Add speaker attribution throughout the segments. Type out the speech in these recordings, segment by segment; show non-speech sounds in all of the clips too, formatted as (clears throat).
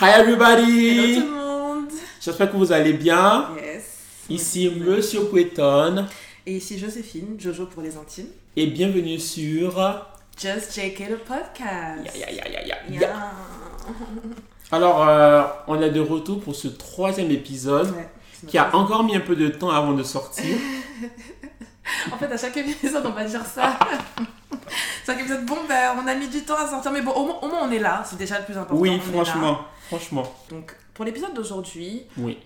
Speaker 1: Hi everybody!
Speaker 2: Hello tout le monde.
Speaker 1: J'espère que vous allez bien.
Speaker 2: Yes.
Speaker 1: Ici Monsieur Poueton
Speaker 2: Et ici Joséphine, Jojo pour les intimes.
Speaker 1: et bienvenue sur.
Speaker 2: Just JK le podcast.
Speaker 1: Ya, ya, ya, ya, ya, ya.
Speaker 2: Yeah.
Speaker 1: Alors, euh, on est de retour pour ce troisième épisode
Speaker 2: Ouais,
Speaker 1: qui a encore mis un peu de temps avant de sortir. (laughs)
Speaker 2: En fait, à chaque épisode, on va dire ça. (laughs) (laughs) chaque épisode, bon, ben, on a mis du temps à sortir, mais bon, au moins, au moins, on est là. C'est déjà le plus important.
Speaker 1: Oui, franchement, franchement.
Speaker 2: Donc, pour l'épisode d'aujourd'hui,
Speaker 1: Oui.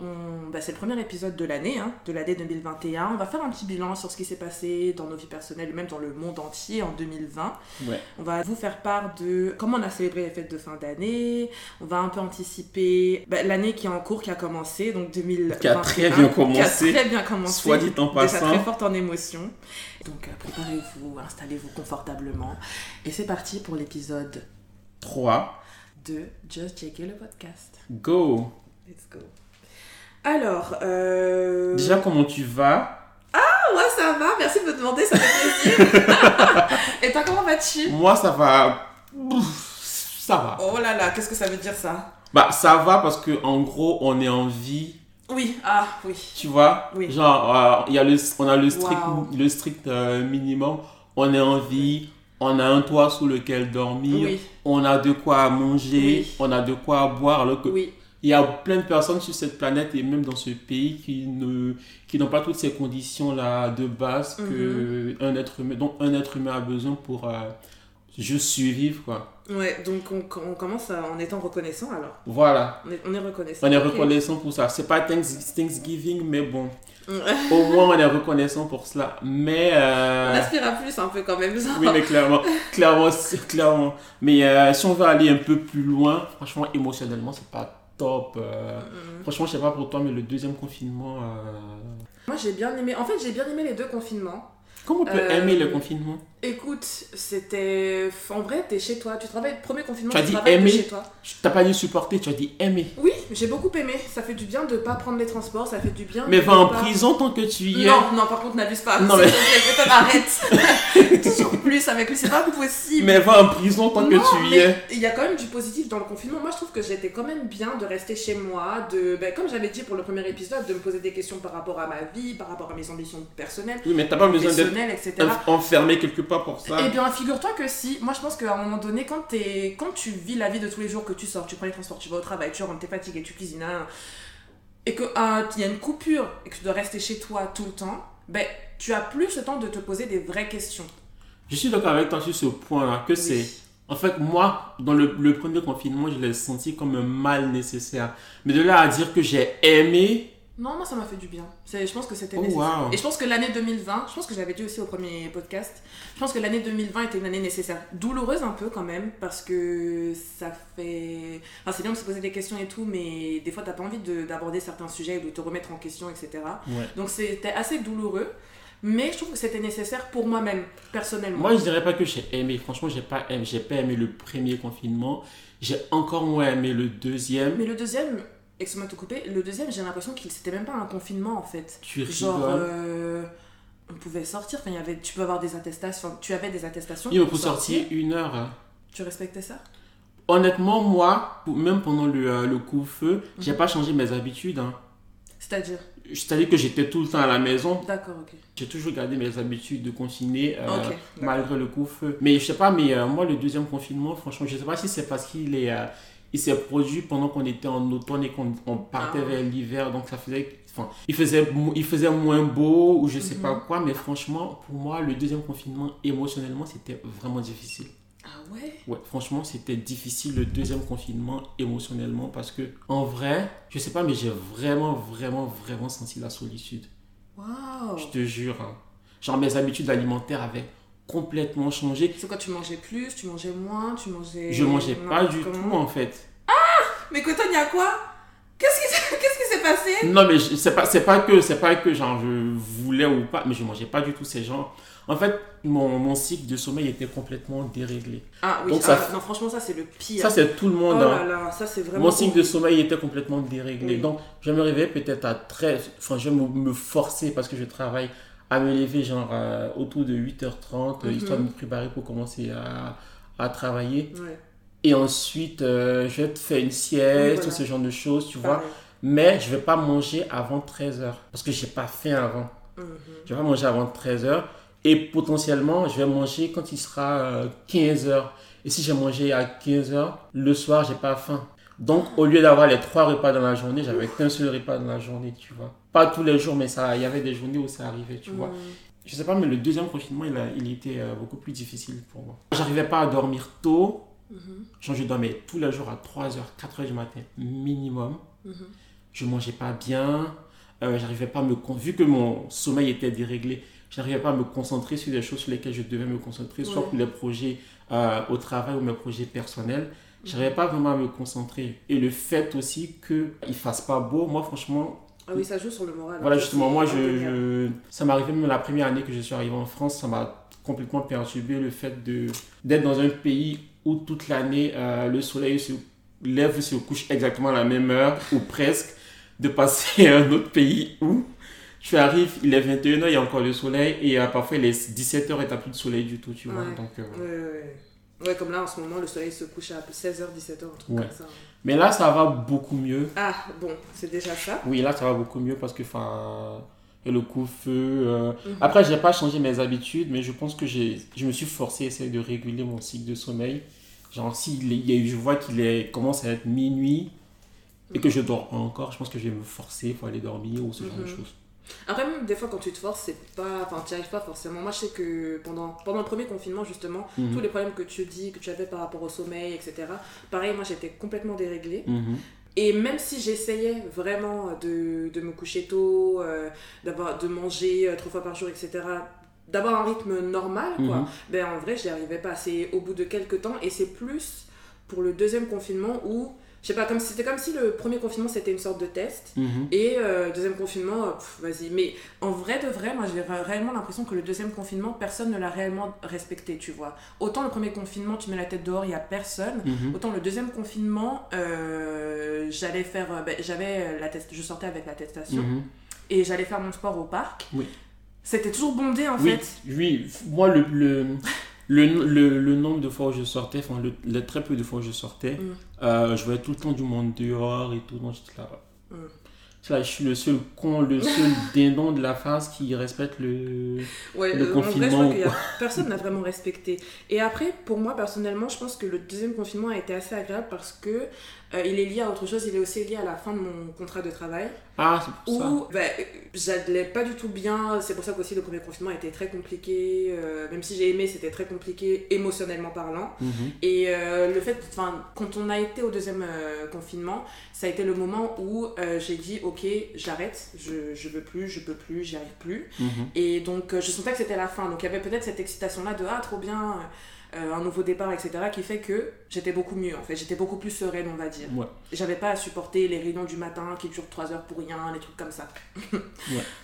Speaker 2: bah, c'est le premier épisode de l'année, hein, de l'année 2021. On va faire un petit bilan sur ce qui s'est passé dans nos vies personnelles et même dans le monde entier en 2020.
Speaker 1: Ouais.
Speaker 2: On va vous faire part de comment on a célébré les fêtes de fin d'année. On va un peu anticiper bah, l'année qui est en cours, qui a commencé, donc 2021.
Speaker 1: Qui a très bien commencé.
Speaker 2: Qui a très bien commencé.
Speaker 1: Soit dit en
Speaker 2: Déjà
Speaker 1: passant.
Speaker 2: très forte en émotion. Donc euh, préparez-vous, installez-vous confortablement. Et c'est parti pour l'épisode
Speaker 1: 3.
Speaker 2: De Just Checker le podcast.
Speaker 1: Go!
Speaker 2: Let's go. Alors, euh...
Speaker 1: Déjà, comment tu vas?
Speaker 2: Ah ouais, ça va, merci de me demander, ça fait plaisir. (laughs) Et toi, comment vas-tu?
Speaker 1: Moi, ça va. Ça va.
Speaker 2: Oh là là, qu'est-ce que ça veut dire ça?
Speaker 1: Bah, ça va parce que en gros, on est en vie.
Speaker 2: Oui, ah oui.
Speaker 1: Tu vois?
Speaker 2: Oui.
Speaker 1: Genre, euh, y a le, on a le strict,
Speaker 2: Wow.
Speaker 1: le strict euh, minimum. On est en vie. On a un toit sous lequel dormir.
Speaker 2: Oui,
Speaker 1: On a de quoi manger.
Speaker 2: Oui.
Speaker 1: On a de quoi boire. Alors que
Speaker 2: oui,
Speaker 1: il y a plein de personnes sur cette planète et même dans ce pays qui ne qui n'ont pas toutes ces conditions là de base que
Speaker 2: Mhm.
Speaker 1: un être humain dont un être humain a besoin pour euh, juste survivre quoi.
Speaker 2: ouais. Donc on, on commence à- en étant reconnaissant alors.
Speaker 1: Voilà.
Speaker 2: On est, on est reconnaissant.
Speaker 1: On est reconnaissant pour ça. C'est pas Thanks- Thanksgiving mais bon.
Speaker 2: Ouais.
Speaker 1: Au moins on est reconnaissant pour cela. Mais euh,
Speaker 2: On aspire à plus un peu quand même. genre.
Speaker 1: Oui, mais clairement, clairement, clairement. Mais euh, si on veut aller un peu plus loin, franchement, émotionnellement, c'est pas top. euh.
Speaker 2: Mm.
Speaker 1: Franchement, je sais pas pour toi, mais le deuxième confinement.
Speaker 2: Moi j'ai bien aimé. En fait, j'ai bien aimé les deux confinements.
Speaker 1: Comment on peut
Speaker 2: Euh,
Speaker 1: aimer le confinement
Speaker 2: Écoute, c'était. En vrai, t'es chez toi. Tu travailles. Premier confinement,
Speaker 1: Tu as
Speaker 2: tu
Speaker 1: dit aimer
Speaker 2: chez toi.
Speaker 1: Tu t'as pas dit supporter, tu as dit aimer.
Speaker 2: Oui, j'ai beaucoup aimé. Ça fait du bien de pas prendre les transports. Ça fait du bien.
Speaker 1: Mais va en
Speaker 2: pas-
Speaker 1: prison tant que tu y es.
Speaker 2: Non, non, par contre, n'abuse pas.
Speaker 1: Non, mais-
Speaker 2: arrête. Toujours (laughs) plus avec lui, c'est pas possible.
Speaker 1: Mais va en prison tant que tu y es.
Speaker 2: Il y a quand même du positif dans le confinement. Moi, je trouve que j'étais quand même bien de rester chez moi, de, ben, comme j'avais dit pour le premier épisode, de me poser des questions par rapport à ma vie, par rapport à mes ambitions personnelles,
Speaker 1: Oui, mais t'as pas besoin d'être
Speaker 2: etc.
Speaker 1: enf- enfermé quelque part pour ça.
Speaker 2: Eh bien, figure-toi que si, moi je pense qu'à un moment donné, quand, t'es- quand tu vis la vie de tous les jours, que tu sors, tu prends les transports, tu vas au travail, tu rentres, t'es fatigué, tu cuisines, hein, et qu'il y a une coupure et que tu dois rester chez toi tout le temps, ben, tu as plus le temps de te poser des vraies questions.
Speaker 1: Je suis d'accord avec toi sur ce point-là, que c'est. En fait, moi, dans le, le premier confinement, je l'ai senti comme un mal nécessaire. Mais de là à dire que j'ai aimé.
Speaker 2: Non, moi ça m'a fait du bien. Je pense que c'était
Speaker 1: Oh,
Speaker 2: nécessaire.
Speaker 1: wow.
Speaker 2: Et je pense que l'année 2020, je pense que j'avais dit aussi au premier podcast, je pense que l'année 2020 était une année nécessaire. Douloureuse un peu quand même, parce que ça fait. Enfin, c'est bien de se poser des questions et tout, mais des fois t'as pas envie de- d'aborder certains sujets ou de te remettre en question, etc.
Speaker 1: Ouais.
Speaker 2: Donc c'était assez douloureux, mais je trouve que c'était nécessaire pour moi-même, personnellement.
Speaker 1: Moi, je dirais pas que j'ai aimé. Franchement, j'ai pas aimé. J'ai pas aimé le premier confinement. J'ai encore moins aimé le deuxième.
Speaker 2: Mais le deuxième, excuse-moi de te couper, le deuxième, j'ai l'impression qu'il c'était même pas un confinement en fait.
Speaker 1: Tu
Speaker 2: Genre, euh, on pouvait sortir, enfin, il y avait, tu peux avoir des attestations, tu avais des attestations.
Speaker 1: Il faut sortir une heure. hein.
Speaker 2: Tu respectais ça?
Speaker 1: Honnêtement, moi, même pendant le, euh, le coup-feu, j'ai
Speaker 2: Mhm.
Speaker 1: pas changé mes habitudes. hein.
Speaker 2: C'est-à-dire?
Speaker 1: C'est-à-dire que j'étais tout le temps à la maison.
Speaker 2: D'accord, ok.
Speaker 1: J'ai toujours gardé mes habitudes de confiner euh, malgré le coup-feu. Mais je sais pas, mais euh, moi, le deuxième confinement, franchement, je sais pas si c'est parce qu'il est, euh, il s'est produit pendant qu'on était en automne et qu'on on partait
Speaker 2: Ah.
Speaker 1: vers l'hiver, donc ça faisait, enfin, il faisait, il faisait moins beau ou je sais
Speaker 2: Mhm.
Speaker 1: pas quoi, mais franchement, pour moi, le deuxième confinement, émotionnellement, c'était vraiment difficile.
Speaker 2: Ah ouais?
Speaker 1: Ouais, franchement, c'était difficile le deuxième confinement émotionnellement parce que, en vrai, je sais pas, mais j'ai vraiment, vraiment, vraiment senti la solitude.
Speaker 2: Waouh
Speaker 1: Je te jure. hein. Genre, mes habitudes alimentaires avaient complètement changé.
Speaker 2: C'est quoi, tu mangeais plus, tu mangeais moins, tu mangeais.
Speaker 1: Je mangeais pas du
Speaker 2: comment
Speaker 1: tout en fait.
Speaker 2: Mais Coton, il y a quoi? Qu'est-ce qui s'est- (laughs) qu'est-ce qui s'est passé?
Speaker 1: Non, mais je- c'est pas, c'est pas que, c'est pas que genre je voulais ou pas, mais je mangeais pas du tout ces gens. En fait, mon, mon cycle de sommeil était complètement déréglé.
Speaker 2: Ah oui,
Speaker 1: Donc
Speaker 2: ah,
Speaker 1: ça-
Speaker 2: non, franchement, ça c'est le pire.
Speaker 1: Ça, c'est tout le
Speaker 2: oh
Speaker 1: monde. hein.
Speaker 2: là là, ça c'est vraiment.
Speaker 1: Mon cycle de sommeil était complètement déréglé.
Speaker 2: Oui.
Speaker 1: Donc, je me réveillais peut-être à 13. Enfin, je vais me, me forcer parce que je travaille à me lever genre euh, autour de 8h30,
Speaker 2: Mhm.
Speaker 1: histoire de me préparer pour commencer à, à travailler.
Speaker 2: Ouais.
Speaker 1: Et ensuite, euh, je vais te faire une sieste,
Speaker 2: Oui, voilà.
Speaker 1: tout ce genre de choses, tu vois. Mais je vais pas manger avant 13h. Parce que j'ai pas faim avant.
Speaker 2: Mhm.
Speaker 1: Je vais pas manger avant 13h. Et potentiellement, je vais manger quand il sera 15h. Et si j'ai mangé à 15h, le soir, j'ai pas faim. Donc, au lieu d'avoir les trois repas dans la journée, j'avais qu'un seul repas dans la journée, tu vois. Pas tous les jours, mais ça, il y avait des journées où ça arrivait, tu vois.
Speaker 2: Mhm.
Speaker 1: Je sais pas, mais le deuxième confinement, il, a, il était euh, beaucoup plus difficile pour moi. J'arrivais pas à dormir tôt.
Speaker 2: Mhm.
Speaker 1: Genre, je dormais tous les jours à 3h, 4h du matin, minimum.
Speaker 2: Mhm.
Speaker 1: Je mangeais pas bien. Euh, j'arrivais pas à me... Vu que mon sommeil était déréglé, j'arrivais pas à me concentrer sur les choses sur lesquelles je devais me concentrer, soit
Speaker 2: Ouais.
Speaker 1: pour les projets euh, au travail ou mes projets personnels. J'arrivais pas vraiment à me concentrer. Et le fait aussi qu'il fasse pas beau, moi, franchement,
Speaker 2: Ah oui, ça joue sur le moral.
Speaker 1: voilà,
Speaker 2: hein,
Speaker 1: justement, moi, je, ça m'est arrivé même la première année que je suis arrivé en France, ça m'a complètement perturbé le fait d'être dans un pays où toute l'année euh, le soleil se lève ou se couche exactement à la même heure, ou presque, de passer à un autre pays où tu arrives, il est 21h, il y a encore le soleil, et euh, parfois il est 17h et t'as plus de soleil du tout, tu vois.
Speaker 2: Ouais.
Speaker 1: Donc, euh,
Speaker 2: Ouais, ouais, ouais. Ouais, comme là en ce moment, le soleil se couche à 16h, 17h, un truc comme ça.
Speaker 1: Mais là, ça va beaucoup mieux.
Speaker 2: Ah, bon, c'est déjà ça.
Speaker 1: Oui, là, ça va beaucoup mieux parce que, enfin, le coup-feu. euh,
Speaker 2: Mhm.
Speaker 1: Après, j'ai pas changé mes habitudes, mais je pense que j'ai, je me suis forcé à essayer de réguler mon cycle de sommeil. Genre, si il est- je vois qu'il est, commence à être minuit et que je dors pas encore, je pense que je vais me forcer pour aller dormir ou ce genre de
Speaker 2: Mhm.
Speaker 1: choses.
Speaker 2: Après, même des fois, quand tu te forces, c'est pas. Enfin, tu n'y arrives pas forcément. Moi, je sais que pendant, pendant le premier confinement, justement,
Speaker 1: Mhm.
Speaker 2: tous les problèmes que tu dis, que tu avais par rapport au sommeil, etc. Pareil, moi, j'étais complètement déréglée.
Speaker 1: Mhm.
Speaker 2: Et même si j'essayais vraiment de, de me coucher tôt, euh, d'avoir, de manger euh, trois fois par jour, etc., d'avoir un rythme normal, quoi,
Speaker 1: Mhm.
Speaker 2: ben en vrai, j'y arrivais pas. C'est au bout de quelques temps, et c'est plus pour le deuxième confinement où, je sais pas, comme, c'était comme si le premier confinement c'était une sorte de test.
Speaker 1: Mhm.
Speaker 2: Et euh, deuxième confinement, euh, vas-y. Mais en vrai de vrai, moi j'ai ré- réellement l'impression que le deuxième confinement, personne ne l'a réellement respecté, tu vois. Autant le premier confinement, tu mets la tête dehors, il y a personne.
Speaker 1: Mhm.
Speaker 2: Autant le deuxième confinement, euh, j'allais faire, ben, j'avais la test, je sortais avec l'attestation
Speaker 1: Mhm.
Speaker 2: et j'allais faire mon sport au parc.
Speaker 1: Oui.
Speaker 2: C'était toujours bondé en
Speaker 1: Oui,
Speaker 2: fait.
Speaker 1: oui, moi, le, le, le, le, le nombre de fois où je sortais, enfin, le, le très peu de fois où je sortais,
Speaker 2: Mm.
Speaker 1: euh, je voyais tout le temps du monde dehors et tout, donc j'étais là.
Speaker 2: Mm.
Speaker 1: Là, je suis le seul con, le seul (laughs) dindon de la face qui respecte le.
Speaker 2: Ouais,
Speaker 1: Le
Speaker 2: euh, en vrai, je
Speaker 1: confinement
Speaker 2: crois a (laughs) personne n'a vraiment respecté. Et après, pour moi personnellement, je pense que le deuxième confinement a été assez agréable parce que euh, il est lié à autre chose. Il est aussi lié à la fin de mon contrat de travail
Speaker 1: Ah, c'est pour ça.
Speaker 2: où ben, j'allais pas du tout bien. C'est pour ça qu'aussi le premier confinement a été très compliqué. euh, même si j'ai aimé, c'était très compliqué émotionnellement parlant.
Speaker 1: Mhm.
Speaker 2: Et euh, le fait, enfin, quand on a été au deuxième confinement, ça a été le moment où j'ai dit ok, j'arrête, je, je veux plus, je peux plus, j'y arrive plus.
Speaker 1: Mhm.
Speaker 2: Et donc je sentais que c'était la fin. Donc il y avait peut-être cette excitation-là de ah trop bien, euh, un nouveau départ, etc. qui fait que j'étais beaucoup mieux en fait. J'étais beaucoup plus sereine, on va dire.
Speaker 1: Ouais.
Speaker 2: J'avais pas à supporter les réunions du matin qui durent 3 heures pour rien, les trucs comme ça. (laughs)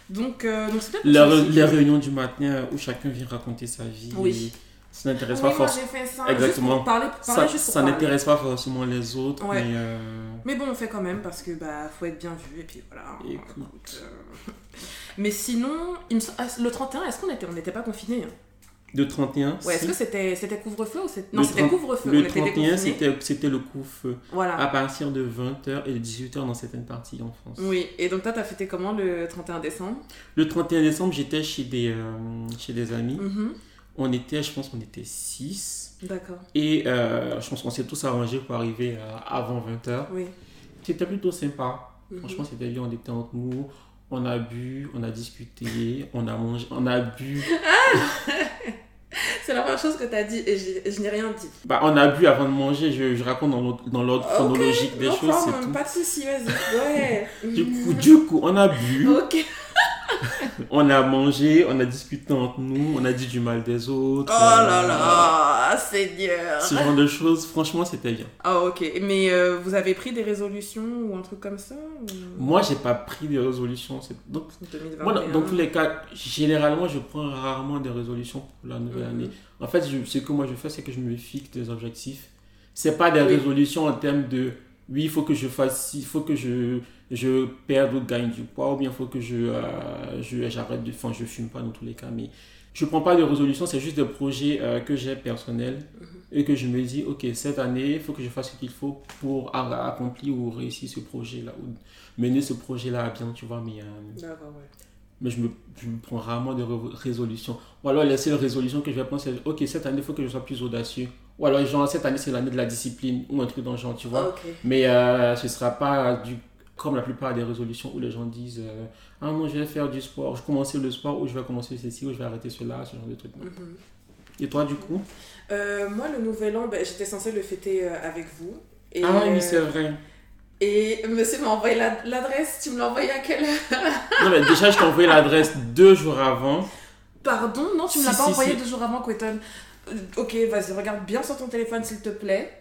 Speaker 2: Donc euh, donc c'est
Speaker 1: Les, réunions du matin où chacun vient raconter sa vie.
Speaker 2: Oui.
Speaker 1: Ça n'intéresse
Speaker 2: Oui,
Speaker 1: pas forcément. Exactement.
Speaker 2: pour parler, parler
Speaker 1: Ça,
Speaker 2: juste pour
Speaker 1: ça
Speaker 2: parler.
Speaker 1: n'intéresse pas forcément les autres,
Speaker 2: Ouais.
Speaker 1: mais. euh,
Speaker 2: Mais bon, on fait quand même parce que bah faut être bien vu et puis voilà.
Speaker 1: Écoute. (laughs)
Speaker 2: Mais sinon, il me ah, le 31, est-ce qu'on était on n'était pas confinés hein?
Speaker 1: De 31.
Speaker 2: Ouais, est-ce que c'était c'était couvre-feu ou c'était non, c'était
Speaker 1: 30
Speaker 2: couvre-feu,
Speaker 1: Le
Speaker 2: était
Speaker 1: 31,
Speaker 2: déconfinés.
Speaker 1: c'était c'était le coup-feu.
Speaker 2: Voilà.
Speaker 1: À partir de 20h et de 18h dans certaines parties en France.
Speaker 2: Oui, et donc toi, t'as fêté comment le 31 décembre?
Speaker 1: Le 31 décembre, j'étais chez des, euh, chez des amis.
Speaker 2: Mhm.
Speaker 1: On était, je pense qu'on était 6.
Speaker 2: D'accord,
Speaker 1: Et euh, je pense qu'on s'est tous arrangés pour arriver euh, avant 20h.
Speaker 2: oui.
Speaker 1: C'était plutôt sympa.
Speaker 2: Mhm.
Speaker 1: Franchement, c'était bien. On était entre nous. On a bu, on a discuté, on a mangé, on a bu. (laughs)
Speaker 2: C'est la première chose que t'as dit et je, je n'ai rien dit.
Speaker 1: Bah, on a bu avant de manger. Je, je raconte dans l'ordre chronologique des choses, tout.
Speaker 2: Pas de soucis, vas-y. Ouais. (laughs)
Speaker 1: Du coup, du coup, on a bu.
Speaker 2: Ok.
Speaker 1: On a mangé, on a discuté entre nous, on a dit du mal des autres.
Speaker 2: Oh là
Speaker 1: euh,
Speaker 2: là, Seigneur.
Speaker 1: Ce genre de choses, franchement, c'était bien.
Speaker 2: Ah ok, mais euh, vous avez pris des résolutions ou un truc comme ça ou-
Speaker 1: Moi, j'ai pas pris de résolutions. c'est- Donc,
Speaker 2: 2021.
Speaker 1: moi, dans, tous les cas, généralement, je prends rarement des résolutions pour la nouvelle
Speaker 2: Mhm.
Speaker 1: année. En fait, je- ce que moi je fais, c'est que je me fixe des objectifs. C'est pas des
Speaker 2: Oui.
Speaker 1: résolutions en termes de oui, il faut que je fasse il faut que je, je perde ou gagne du poids, ou bien il faut que je, euh, je j'arrête de. Enfin, je fume pas dans tous les cas, mais je prends pas de résolutions, c'est juste des projets euh, que j'ai personnels et que je me dis, ok, cette année, il faut que je fasse ce qu'il faut pour accomplir ou réussir ce projet-là, ou mener ce projet-là à bien, tu vois. Mais, euh,
Speaker 2: D'accord, ouais.
Speaker 1: mais je me, je me prends rarement de résolutions. Ou alors, la seule résolution que je vais prendre, c'est, ok, cette année, il faut que je sois plus audacieux. Ou alors, genre, cette année, c'est l'année de la discipline, ou un truc dans le genre, tu vois.
Speaker 2: Ok.
Speaker 1: Mais euh, ce ne sera pas du, comme la plupart des résolutions où les gens disent euh, Ah non, je vais faire du sport, je vais commencer le sport, ou je vais commencer ceci, ou je vais arrêter cela, ce genre de trucs.
Speaker 2: Mhm.
Speaker 1: Et toi, du coup?
Speaker 2: Euh, moi, le nouvel an, ben, j'étais censée le fêter avec vous. Et,
Speaker 1: Ah oui, c'est vrai.
Speaker 2: Et monsieur m'a envoyé la- l'adresse. Tu me l'as envoyé à quelle heure?
Speaker 1: Non, mais déjà, je t'ai envoyé l'adresse deux jours avant.
Speaker 2: Pardon? Non, tu me l'as
Speaker 1: Si,
Speaker 2: pas
Speaker 1: si,
Speaker 2: envoyé
Speaker 1: si.
Speaker 2: deux jours avant, Quentin. Euh, ok, vas-y, regarde bien sur ton téléphone, s'il te plaît.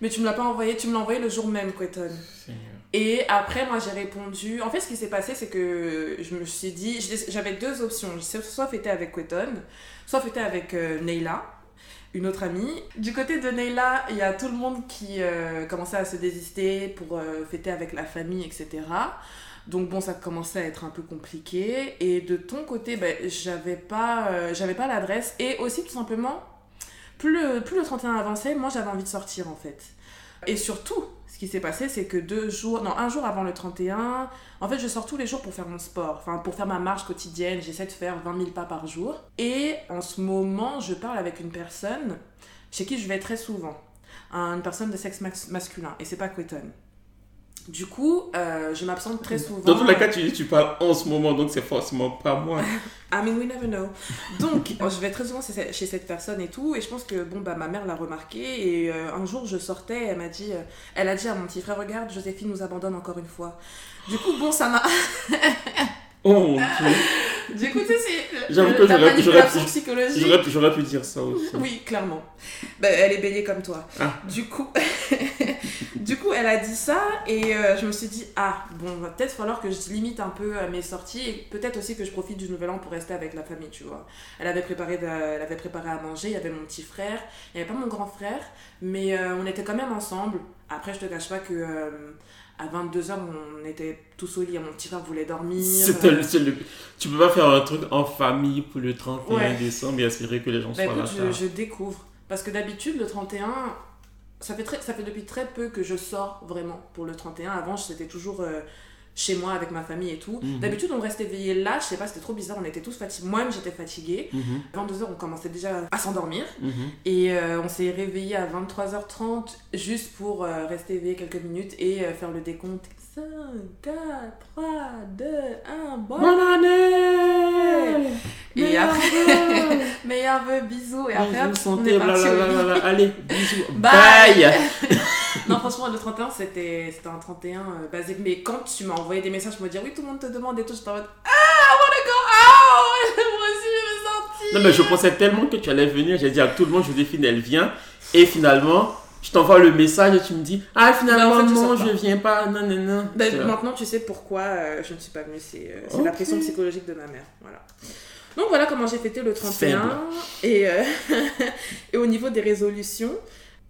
Speaker 2: Mais tu me l'as pas envoyé, tu me l'as envoyé le jour même.
Speaker 1: Seigneur.
Speaker 2: Et après, moi, j'ai répondu. En fait, ce qui s'est passé, c'est que je me suis dit. J'avais deux options. Soit fêter avec Quentin, soit fêter avec euh, Neila, une autre amie. Du côté de Neila, il y a tout le monde qui euh, commençait à se désister pour euh, fêter avec la famille, etc. Donc bon, ça commençait à être un peu compliqué. Et de ton côté, ben, j'avais pas, euh, j'avais pas l'adresse. Et aussi, tout simplement, plus le, plus le 31 avançait, moi j'avais envie de sortir en fait. Et surtout, ce qui s'est passé, c'est que deux jours, non, un jour avant le 31, en fait, je sors tous les jours pour faire mon sport, enfin, pour faire ma marche quotidienne. J'essaie de faire 20 000 pas par jour. Et en ce moment, je parle avec une personne chez qui je vais très souvent. Un- Une personne de sexe mas- masculin. Et c'est pas Quentin. Du coup, euh, je m'absente très souvent.
Speaker 1: Dans tous les cas, tu, tu parles en ce moment, donc c'est forcément pas moi. (laughs)
Speaker 2: I mean, we never know. Donc, (laughs) je vais très souvent chez cette personne et tout, et je pense que bon bah ma mère l'a remarqué. Et euh, un jour, je sortais, elle m'a dit, euh, elle a dit à mon petit frère, regarde, Joséphine nous abandonne encore une fois. Du coup, bon, ça m'a. (laughs)
Speaker 1: Oh mon dieu.
Speaker 2: Du coup, tu sais, c'est
Speaker 1: J'avoue que j'aurais- pu- j'aurais pu dire ça aussi.
Speaker 2: Oui, clairement. Ben, elle est bélier comme toi.
Speaker 1: Ah.
Speaker 2: Du coup, du coup, elle a dit ça et euh, je me suis dit ah bon, va peut-être falloir que je limite un peu euh, mes sorties et peut-être aussi que je profite du nouvel an pour rester avec la famille, tu vois. Elle avait préparé, de- elle avait préparé à manger. Il y avait mon petit frère, il n'y avait pas mon grand frère, mais euh, on était quand même ensemble. Après, je te cache pas que euh, à 22h, on était tous au lit. Mon petit frère voulait dormir.
Speaker 1: Le- c'est le- Tu peux pas faire un truc en famille pour le 31
Speaker 2: Ouais.
Speaker 1: décembre et espérer que les gens
Speaker 2: Bah
Speaker 1: soient là.
Speaker 2: écoute, je, je découvre. Parce que d'habitude, le 31, ça fait, très, ça fait depuis très peu que je sors vraiment pour le 31. Avant, c'était toujours euh, chez moi avec ma famille et tout.
Speaker 1: Mhm.
Speaker 2: D'habitude, on restait éveillés là, je sais pas, c'était trop bizarre, on était tous fatigués. Moi-même, j'étais fatiguée. À 22h, on commençait déjà à s'endormir.
Speaker 1: mhm.
Speaker 2: Et euh, on s'est réveillé à 23h30 juste pour euh, rester éveillé quelques minutes et faire le décompte. 5, 4, 3, 2, 1, bon.
Speaker 1: Bonne année
Speaker 2: Et après,
Speaker 1: vœux.
Speaker 2: meilleurs vœux, bisous. Et après, on
Speaker 1: santé,
Speaker 2: est parti. (laughs)
Speaker 1: Allez, bisous.
Speaker 2: Bye.
Speaker 1: Bye. (laughs)
Speaker 2: Non, franchement, le 31, c'était un 31 euh, basique. Mais quand tu m'as envoyé des messages pour me dire oui, tout le monde te demande et tout, j'étais en mode Ah, I wanna go out (laughs) Moi aussi, je veux sortir
Speaker 1: Non, mais je pensais tellement que tu allais venir. J'ai dit à tout le monde, Joséphine, elle vient. Et finalement, je t'envoie le message et tu me dis Ah, finalement,
Speaker 2: Mais en fait,
Speaker 1: non, je viens pas. Non, non, non.
Speaker 2: Ben,
Speaker 1: C'est-
Speaker 2: maintenant, tu sais pourquoi euh, je ne suis pas venue. C'est euh, la pression psychologique de ma mère. Voilà. Donc voilà comment j'ai fêté le 31.
Speaker 1: Faible.
Speaker 2: Et, euh, (laughs) et au niveau des résolutions,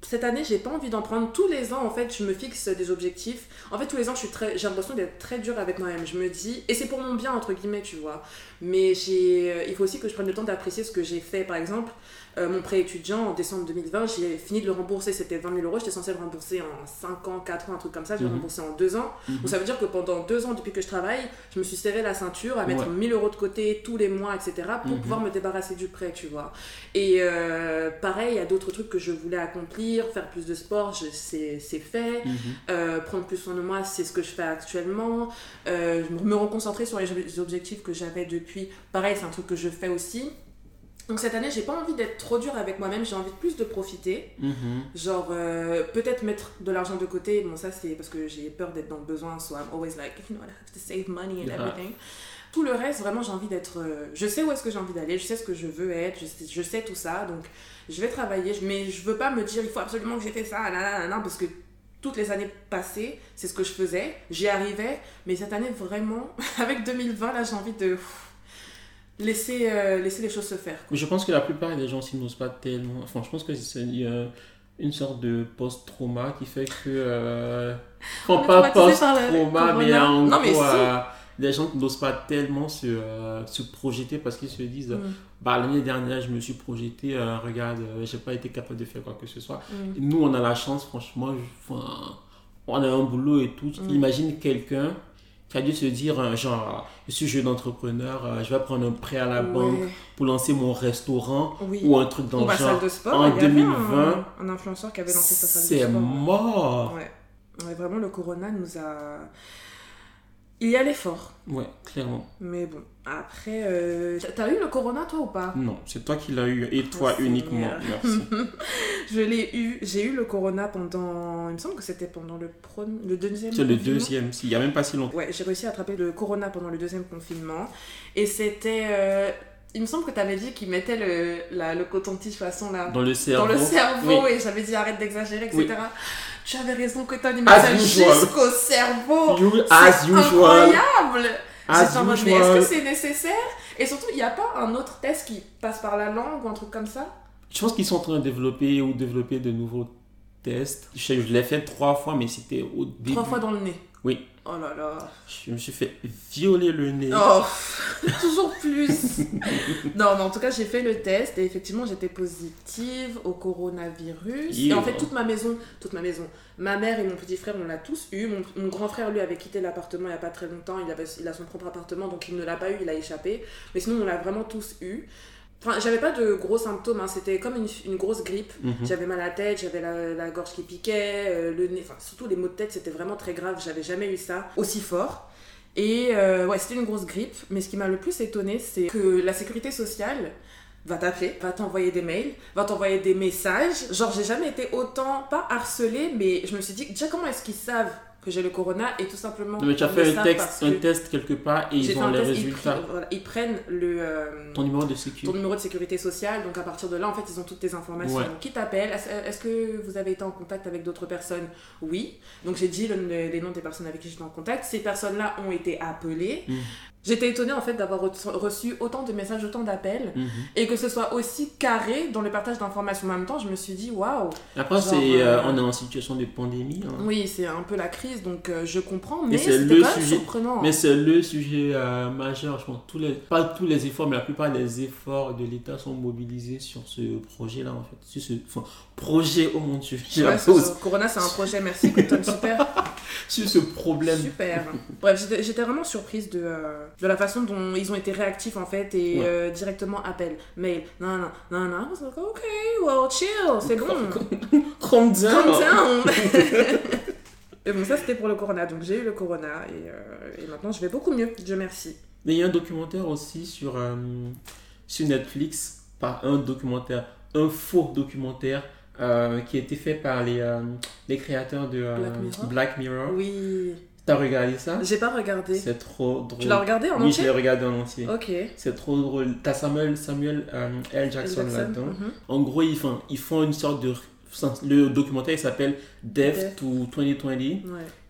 Speaker 2: cette année, j'ai pas envie d'en prendre. Tous les ans, en fait, je me fixe des objectifs. En fait, tous les ans, je suis très, j'ai l'impression d'être très dure avec moi-même. Je me dis, et c'est pour mon bien, entre guillemets, tu vois. Mais j'ai, il faut aussi que je prenne le temps d'apprécier ce que j'ai fait. Par exemple, euh, mon prêt étudiant en décembre 2020, j'ai fini de le rembourser. C'était 20 000 euros. J'étais censée le rembourser en 5 ans, 4 ans, un truc comme ça. J'ai
Speaker 1: Mhm.
Speaker 2: remboursé en 2 ans.
Speaker 1: Mhm.
Speaker 2: Donc ça veut dire que pendant 2 ans, depuis que je travaille, je me suis serré la ceinture à mettre
Speaker 1: Ouais.
Speaker 2: 1000 euros de côté tous les mois, etc. pour
Speaker 1: Mhm.
Speaker 2: pouvoir me débarrasser du prêt, tu vois. Et euh, pareil, il y a d'autres trucs que je voulais accomplir, faire plus de sport, c'est fait.
Speaker 1: Mhm.
Speaker 2: Euh, prendre plus soin de moi, c'est ce que je fais actuellement. Me reconcentrer sur les objectifs que j'avais depuis. Pareil, c'est un truc que je fais aussi. Donc cette année, j'ai pas envie d'être trop dure avec moi-même, j'ai envie de plus de profiter.
Speaker 1: Mhm.
Speaker 2: Genre, euh, peut-être mettre de l'argent de côté. Bon, ça, c'est parce que j'ai peur d'être dans le besoin. So I'm always like, you know, I have to save money and
Speaker 1: Yeah.
Speaker 2: everything. Tout le reste, vraiment, j'ai envie d'être. euh, je sais où est-ce que j'ai envie d'aller, je sais ce que je veux être, je sais, je sais tout ça. Donc, je vais travailler. Mais je veux pas me dire, il faut absolument que j'ai fait ça, là, parce que toutes les années passées, c'est ce que je faisais. J'y arrivais. Mais cette année, vraiment, (laughs) avec 2020, là, j'ai envie de. pff, Laisser, euh, laisser les choses se faire.
Speaker 1: Mais je pense que la plupart des gens s'y n'osent pas tellement. Enfin, je pense que c'est a une sorte de post-trauma qui fait que. Euh... Enfin, (laughs) pas post-trauma, mais en
Speaker 2: Non, mais
Speaker 1: gros,
Speaker 2: si.
Speaker 1: euh, des gens n'osent pas tellement se, euh, se projeter parce qu'ils se disent
Speaker 2: Mm.
Speaker 1: bah, l'année dernière, je me suis projeté, euh, regarde, euh, j'ai pas été capable de faire quoi que ce soit.
Speaker 2: Mm.
Speaker 1: Nous, on a la chance, franchement, je- enfin, on a un boulot et tout.
Speaker 2: Mm.
Speaker 1: Imagine quelqu'un qui a dû se dire, euh, genre, je suis jeune entrepreneur, euh, je vais prendre un prêt à la banque pour lancer mon restaurant
Speaker 2: Oui.
Speaker 1: ou un truc dans
Speaker 2: Ou
Speaker 1: le genre.
Speaker 2: salle de sport.
Speaker 1: en
Speaker 2: il y avait
Speaker 1: 2020,
Speaker 2: un, un influenceur qui avait lancé sa salle de
Speaker 1: C'est
Speaker 2: sport.
Speaker 1: mort.
Speaker 2: Ouais. Ouais, vraiment, le corona nous a. Il y allait fort.
Speaker 1: Ouais, clairement.
Speaker 2: Mais bon, après. euh, t'as- eu le corona, toi, ou pas?
Speaker 1: Non, c'est toi qui l'as eu et toi
Speaker 2: Oh,
Speaker 1: uniquement. Merci. (laughs)
Speaker 2: Je l'ai eu. J'ai eu le corona pendant. Il me semble que c'était pendant le, premier... le deuxième.
Speaker 1: C'est le deuxième, s'il y a même pas si longtemps.
Speaker 2: Ouais, j'ai réussi à attraper le corona pendant le deuxième confinement. Et c'était. euh, Il me semble que tu avais dit qu'il mettait le, la- le coton-tige façon là.
Speaker 1: Dans le cerveau.
Speaker 2: Dans le cerveau,
Speaker 1: Oui.
Speaker 2: et j'avais dit arrête d'exagérer, etc.
Speaker 1: Oui.
Speaker 2: Tu avais raison que dit,
Speaker 1: As usual.
Speaker 2: jusqu'au cerveau.
Speaker 1: You, as usual.
Speaker 2: incroyable. En mode, mais est-ce que c'est nécessaire? Et surtout, il n'y a pas un autre test qui passe par la langue ou un truc comme ça?
Speaker 1: Je pense qu'ils sont en train de développer ou développer de nouveaux tests. Je, je l'ai fait trois fois, mais c'était au début.
Speaker 2: Trois fois dans le nez.
Speaker 1: Oui.
Speaker 2: Oh là là.
Speaker 1: Je me suis fait violer le nez.
Speaker 2: Oh, (laughs) toujours plus. (laughs) non, mais en tout cas, j'ai fait le test et effectivement, j'étais positive au coronavirus. Et en fait, toute ma maison, toute ma maison, ma mère et mon petit frère, on l'a tous eu. Mon, mon grand frère, lui, avait quitté l'appartement il n'y a pas très longtemps. Il, avait, il a son propre appartement, donc il ne l'a pas eu, il a échappé. Mais sinon, on l'a vraiment tous eu. Enfin, j'avais pas de gros symptômes, hein. c'était comme une, une grosse grippe.
Speaker 1: Mhm.
Speaker 2: J'avais mal à la tête, j'avais la, la gorge qui piquait, euh, le nez, enfin surtout les maux de tête, c'était vraiment très grave. J'avais jamais eu ça aussi fort. Et euh, ouais, c'était une grosse grippe. Mais ce qui m'a le plus étonné, c'est que la sécurité sociale va t'appeler, va t'envoyer des mails, va t'envoyer des messages. Genre, j'ai jamais été autant, pas harcelée, mais je me suis dit, déjà, comment est-ce qu'ils savent que j'ai le corona et tout simplement.
Speaker 1: Non, mais tu as fait un, texte, un test quelque part et ils ont les
Speaker 2: test,
Speaker 1: résultats.
Speaker 2: pri- voilà, ils prennent le. euh,
Speaker 1: Ton numéro de
Speaker 2: ton
Speaker 1: sécurité.
Speaker 2: numéro de sécurité sociale, donc à partir de là, en fait, ils ont toutes tes informations.
Speaker 1: Ouais.
Speaker 2: Donc, qui t'appelle? Est-ce est-ce que vous avez été en contact avec d'autres personnes? Oui. Donc, j'ai dit le- le- les noms des personnes avec qui j'étais en contact. Ces personnes-là ont été appelées.
Speaker 1: Mm.
Speaker 2: J'étais étonnée, en fait, d'avoir re- reçu autant de messages, autant d'appels,
Speaker 1: Mhm.
Speaker 2: et que ce soit aussi carré dans le partage d'informations. En même temps, je me suis dit, waouh
Speaker 1: Après, c'est, euh,
Speaker 2: euh,
Speaker 1: on est en situation de pandémie. hein.
Speaker 2: Oui, c'est un peu la crise, donc euh, je comprends, mais
Speaker 1: c'est le
Speaker 2: quand même
Speaker 1: sujet-
Speaker 2: surprenant.
Speaker 1: Mais c'est le sujet euh, majeur. Je pense tous les, pas tous les efforts, mais la plupart des efforts de l'État sont mobilisés sur ce projet-là, en fait. Sur ce enfin, projet, oh mon dieu, j'ai la pause.
Speaker 2: Corona, c'est un projet, merci, Clinton, super. (laughs)
Speaker 1: Sur ce problème.
Speaker 2: Super. Bref, j'étais- vraiment surprise de, euh, de la façon dont ils ont été réactifs en fait et
Speaker 1: Ouais.
Speaker 2: euh, directement appel, mail, non, non, non, non. Like, ok, well, chill, c'est bon. (laughs)
Speaker 1: Calm down.
Speaker 2: Calm down. (laughs) et bon, ça c'était pour le corona. Donc j'ai eu le corona et, euh, et maintenant je vais beaucoup mieux, Dieu merci.
Speaker 1: Mais il y a un documentaire aussi sur, sur Netflix, pas un documentaire, un faux documentaire euh, qui a été fait par les, euh, les créateurs de euh,
Speaker 2: Black Mirror
Speaker 1: Black Mirror.
Speaker 2: Oui.
Speaker 1: T'as regardé ça?
Speaker 2: J'ai pas regardé.
Speaker 1: C'est trop drôle.
Speaker 2: Tu l'as regardé en
Speaker 1: Oui, je l'ai
Speaker 2: entier
Speaker 1: regardé en entier.
Speaker 2: Ok.
Speaker 1: C'est trop drôle. T'as Samuel, Samuel L. Jackson,
Speaker 2: Jackson,
Speaker 1: là-dedans.
Speaker 2: mhm.
Speaker 1: En gros, ils font, ils font une sorte de. Le documentaire s'appelle Death
Speaker 2: Death.
Speaker 1: to 2020
Speaker 2: Ouais.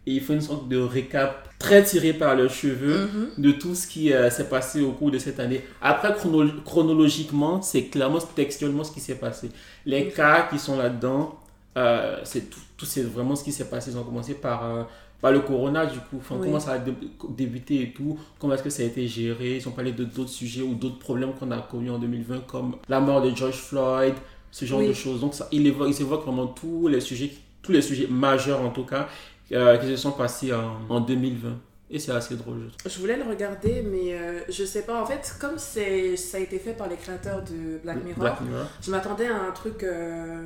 Speaker 1: et ils font une sorte de récap très tiré par leurs cheveux
Speaker 2: Mhm.
Speaker 1: de tout ce qui euh, s'est passé au cours de cette année. Après, chrono- chronologiquement, c'est clairement textuellement ce qui s'est passé. Les cas qui sont là-dedans, euh, c'est tout, tout c'est vraiment ce qui s'est passé. Ils ont commencé par, euh, par le corona, du coup. Enfin,
Speaker 2: Oui.
Speaker 1: Comment ça a dé- débuté et tout. Comment est-ce que ça a été géré. Ils ont parlé de d'autres sujets ou d'autres problèmes qu'on a connus en 2020, comme la mort de George Floyd, ce genre
Speaker 2: Oui.
Speaker 1: de choses. Donc, ça, il, évoque, il évoque vraiment tous les sujets, tous les sujets majeurs en tout cas, qui se sont passés en, en 2020. Et c'est assez drôle, je trouve.
Speaker 2: Je voulais le regarder, mais euh, je sais pas. En fait, comme ça a été fait par les créateurs de Black Mirror,
Speaker 1: Black Mirror.
Speaker 2: Je m'attendais à un truc euh,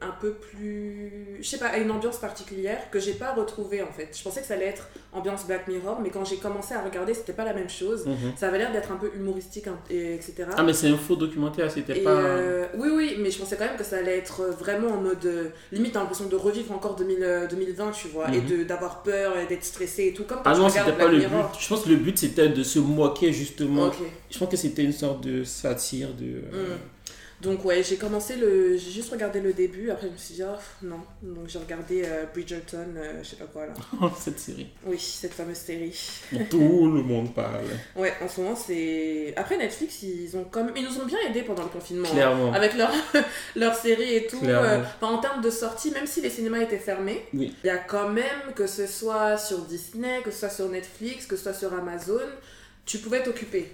Speaker 2: un peu plus. Je sais pas, à une ambiance particulière que j'ai pas retrouvé en fait. Je pensais que ça allait être ambiance Black Mirror, mais quand j'ai commencé à regarder, c'était pas la même chose.
Speaker 1: Mhm.
Speaker 2: Ça avait l'air d'être un peu humoristique, hein, et, etc.
Speaker 1: Ah, mais c'est un faux documentaire, c'était pas.
Speaker 2: euh, oui, oui, mais je pensais quand même que ça allait être vraiment en mode. euh, limite, t'as l'impression de revivre encore 2000, euh, 2020, tu vois, et
Speaker 1: Mhm.
Speaker 2: d'avoir peur et d'être stressé et tout. Comme quand
Speaker 1: Ah
Speaker 2: je
Speaker 1: non, c'était pas
Speaker 2: Black
Speaker 1: le
Speaker 2: Mirror.
Speaker 1: but. Je pense que le but c'était de se moquer justement. Je pense que c'était une sorte de satire de. euh,
Speaker 2: Mm. Donc ouais, j'ai commencé le... J'ai juste regardé le début, après je me suis dit, oh, non. Donc j'ai regardé euh, Bridgerton, euh, je sais pas quoi là. (laughs)
Speaker 1: Oh, cette série.
Speaker 2: Oui, cette fameuse série.
Speaker 1: Tout le monde parle. (laughs)
Speaker 2: Ouais, en ce moment c'est... Après Netflix, ils, ont comme... ils nous ont bien aidés pendant le confinement. hein.
Speaker 1: Clairement.
Speaker 2: Avec leur, (laughs) leur série et tout.
Speaker 1: Clairement.
Speaker 2: euh, enfin, en termes de sortie, même si les cinémas étaient fermés,
Speaker 1: Oui.
Speaker 2: il y a quand même, que ce soit sur Disney, que ce soit sur Netflix, que ce soit sur Amazon, tu pouvais t'occuper.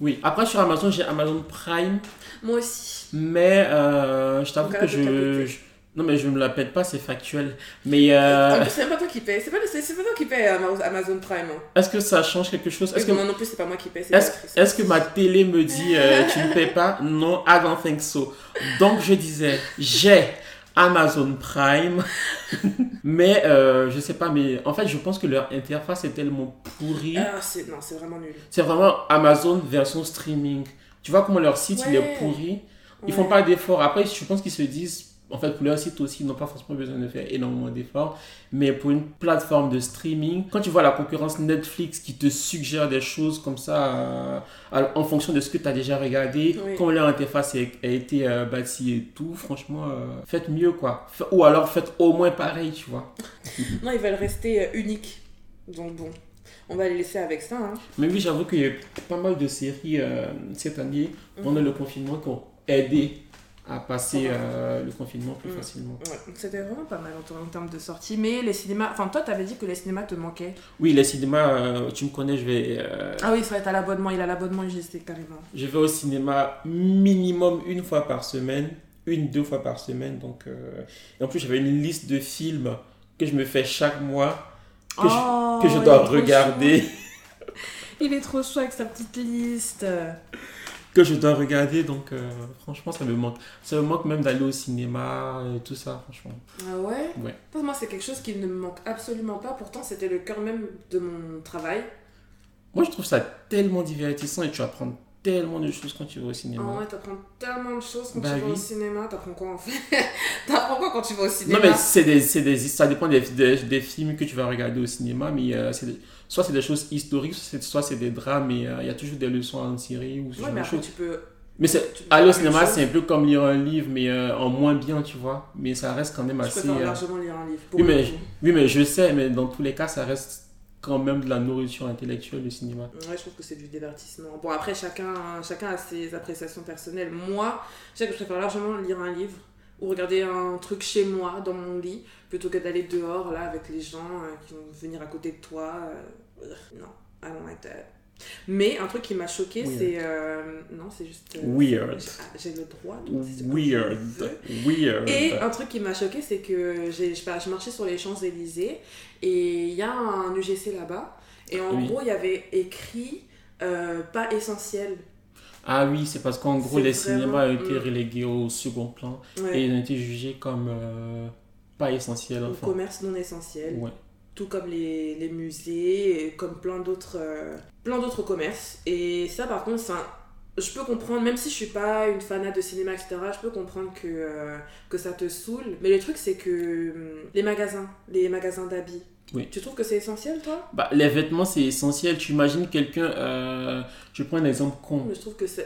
Speaker 1: Oui. Après, sur Amazon, j'ai Amazon Prime.
Speaker 2: Moi aussi.
Speaker 1: Mais euh, je t'avoue que je, Non, mais je me la pète pas, c'est factuel. Mais euh,
Speaker 2: plus, c'est même pas toi qui paye. C'est pas, pas toi qui paye Ama- Amazon Prime. hein.
Speaker 1: est-ce que ça change quelque chose? Est-ce
Speaker 2: Oui,
Speaker 1: que,
Speaker 2: Moi non plus, c'est pas moi qui paye.
Speaker 1: est-ce, que ma télé me dit euh, tu ne payes pas? Non, I don't think so. Donc je disais, j'ai Amazon Prime. (laughs) mais euh, je sais pas, mais en fait, je pense que leur interface est tellement pourrie.
Speaker 2: Ah, c'est... Non, c'est vraiment nul.
Speaker 1: C'est vraiment Amazon version streaming. Tu vois comment leur site il est pourri? Ils font
Speaker 2: Ouais.
Speaker 1: pas d'efforts. Après, je pense qu'ils se disent, en fait, pour leur site aussi, ils n'ont pas forcément besoin de faire énormément d'efforts. Mais pour une plateforme de streaming, quand tu vois la concurrence Netflix qui te suggère des choses comme ça euh, en fonction de ce que tu as déjà regardé,
Speaker 2: Oui.
Speaker 1: comment leur interface a, été euh, bâtie et tout, franchement, euh, faites mieux quoi. Ou alors faites au moins pareil, tu vois. (laughs)
Speaker 2: Non, ils veulent rester euh, uniques. Donc bon, on va les laisser avec ça. Hein.
Speaker 1: Mais oui, j'avoue qu'il y a eu pas mal de séries euh, cette année pendant le confinement qui ont aidé à passer euh, le confinement plus
Speaker 2: Mhm.
Speaker 1: facilement.
Speaker 2: Ouais, donc c'était vraiment pas mal en, termes de sortie. Mais les cinémas... Enfin, toi, t'avais dit que les cinémas te manquaient.
Speaker 1: Oui, les cinémas, euh, tu me connais, je vais, euh,
Speaker 2: Ah oui, vrai, t'as l'abonnement. Il a l'abonnement UGC carrément.
Speaker 1: je vais au cinéma minimum une fois par semaine, une, deux fois par semaine. Donc, Et en plus, j'avais une liste de films que je me fais chaque mois, que je,
Speaker 2: Oh,
Speaker 1: que je dois regarder. (laughs)
Speaker 2: Il est trop chou avec sa petite liste.
Speaker 1: Que je dois regarder, donc euh, franchement, ça me manque. Ça me manque même d'aller au cinéma et tout ça, franchement.
Speaker 2: Ah ouais?
Speaker 1: Ouais.
Speaker 2: Pour moi, c'est quelque chose qui ne me manque absolument pas. Pourtant, c'était le cœur même de mon travail.
Speaker 1: Moi, je trouve ça tellement divertissant et tu apprends tellement de choses quand tu vas au
Speaker 2: Ah
Speaker 1: cinéma.
Speaker 2: ouais, t'apprends tellement de choses quand
Speaker 1: Bah
Speaker 2: tu vas
Speaker 1: oui.
Speaker 2: au cinéma. T'apprends quoi en fait? (laughs) T'apprends quoi quand tu vas au cinéma
Speaker 1: Non, mais c'est des, c'est des, ça dépend des, des, des films que tu vas regarder au cinéma, mais euh, c'est des- soit c'est des choses historiques, soit c'est- des drames, mais euh, il y a toujours des leçons à en tirer ou ce
Speaker 2: Ouais,
Speaker 1: genre
Speaker 2: mais
Speaker 1: de choses.
Speaker 2: tu peux.
Speaker 1: Mais c'est,
Speaker 2: tu
Speaker 1: aller au cinéma, c'est un peu comme lire un livre, mais euh, en moins bien, tu vois. Mais ça reste quand même
Speaker 2: Je
Speaker 1: assez.
Speaker 2: préfère
Speaker 1: euh,
Speaker 2: largement lire un livre. Pour
Speaker 1: Oui, mais,
Speaker 2: coup.
Speaker 1: oui, mais je sais, mais dans tous les cas, ça reste quand même de la nourriture intellectuelle, le cinéma.
Speaker 2: Ouais, je trouve que c'est du divertissement. Bon, après, chacun, chacun a ses appréciations personnelles. Moi, je sais que je préfère largement lire un livre ou regarder un truc chez moi, dans mon lit, plutôt que d'aller dehors, là, avec les gens euh, qui vont venir à côté de toi. euh, non, I don't like that. Mais un truc qui m'a choqué, c'est. euh, non, c'est juste. euh,
Speaker 1: Weird.
Speaker 2: j'ai- ah, J'ai le droit de
Speaker 1: Weird. Weird.
Speaker 2: Et un truc qui m'a choqué, c'est que j'ai- je, je marchais sur les Champs-Élysées et il y a un UGC là-bas. Et en
Speaker 1: Oui.
Speaker 2: gros, il y avait écrit euh, pas essentiel.
Speaker 1: Ah oui, c'est parce qu'en gros, les
Speaker 2: vraiment-
Speaker 1: cinémas ont été relégués au second plan
Speaker 2: Ouais.
Speaker 1: et ils ont été jugés comme euh, pas essentiels.
Speaker 2: Au
Speaker 1: Enfin.
Speaker 2: commerce non essentiel.
Speaker 1: Ouais.
Speaker 2: Tout comme les, les musées, comme plein d'autres euh, plein d'autres commerces. Et ça, par contre, je peux comprendre, même si je suis pas une fanat de cinéma, etc., je peux comprendre que, euh, que ça te saoule. Mais le truc, c'est que hum, les magasins, les magasins d'habits,
Speaker 1: Oui.
Speaker 2: tu trouves que c'est essentiel, toi?
Speaker 1: Bah, les vêtements, c'est essentiel. Tu imagines quelqu'un. euh, je prends un exemple con.
Speaker 2: Je trouve que ça,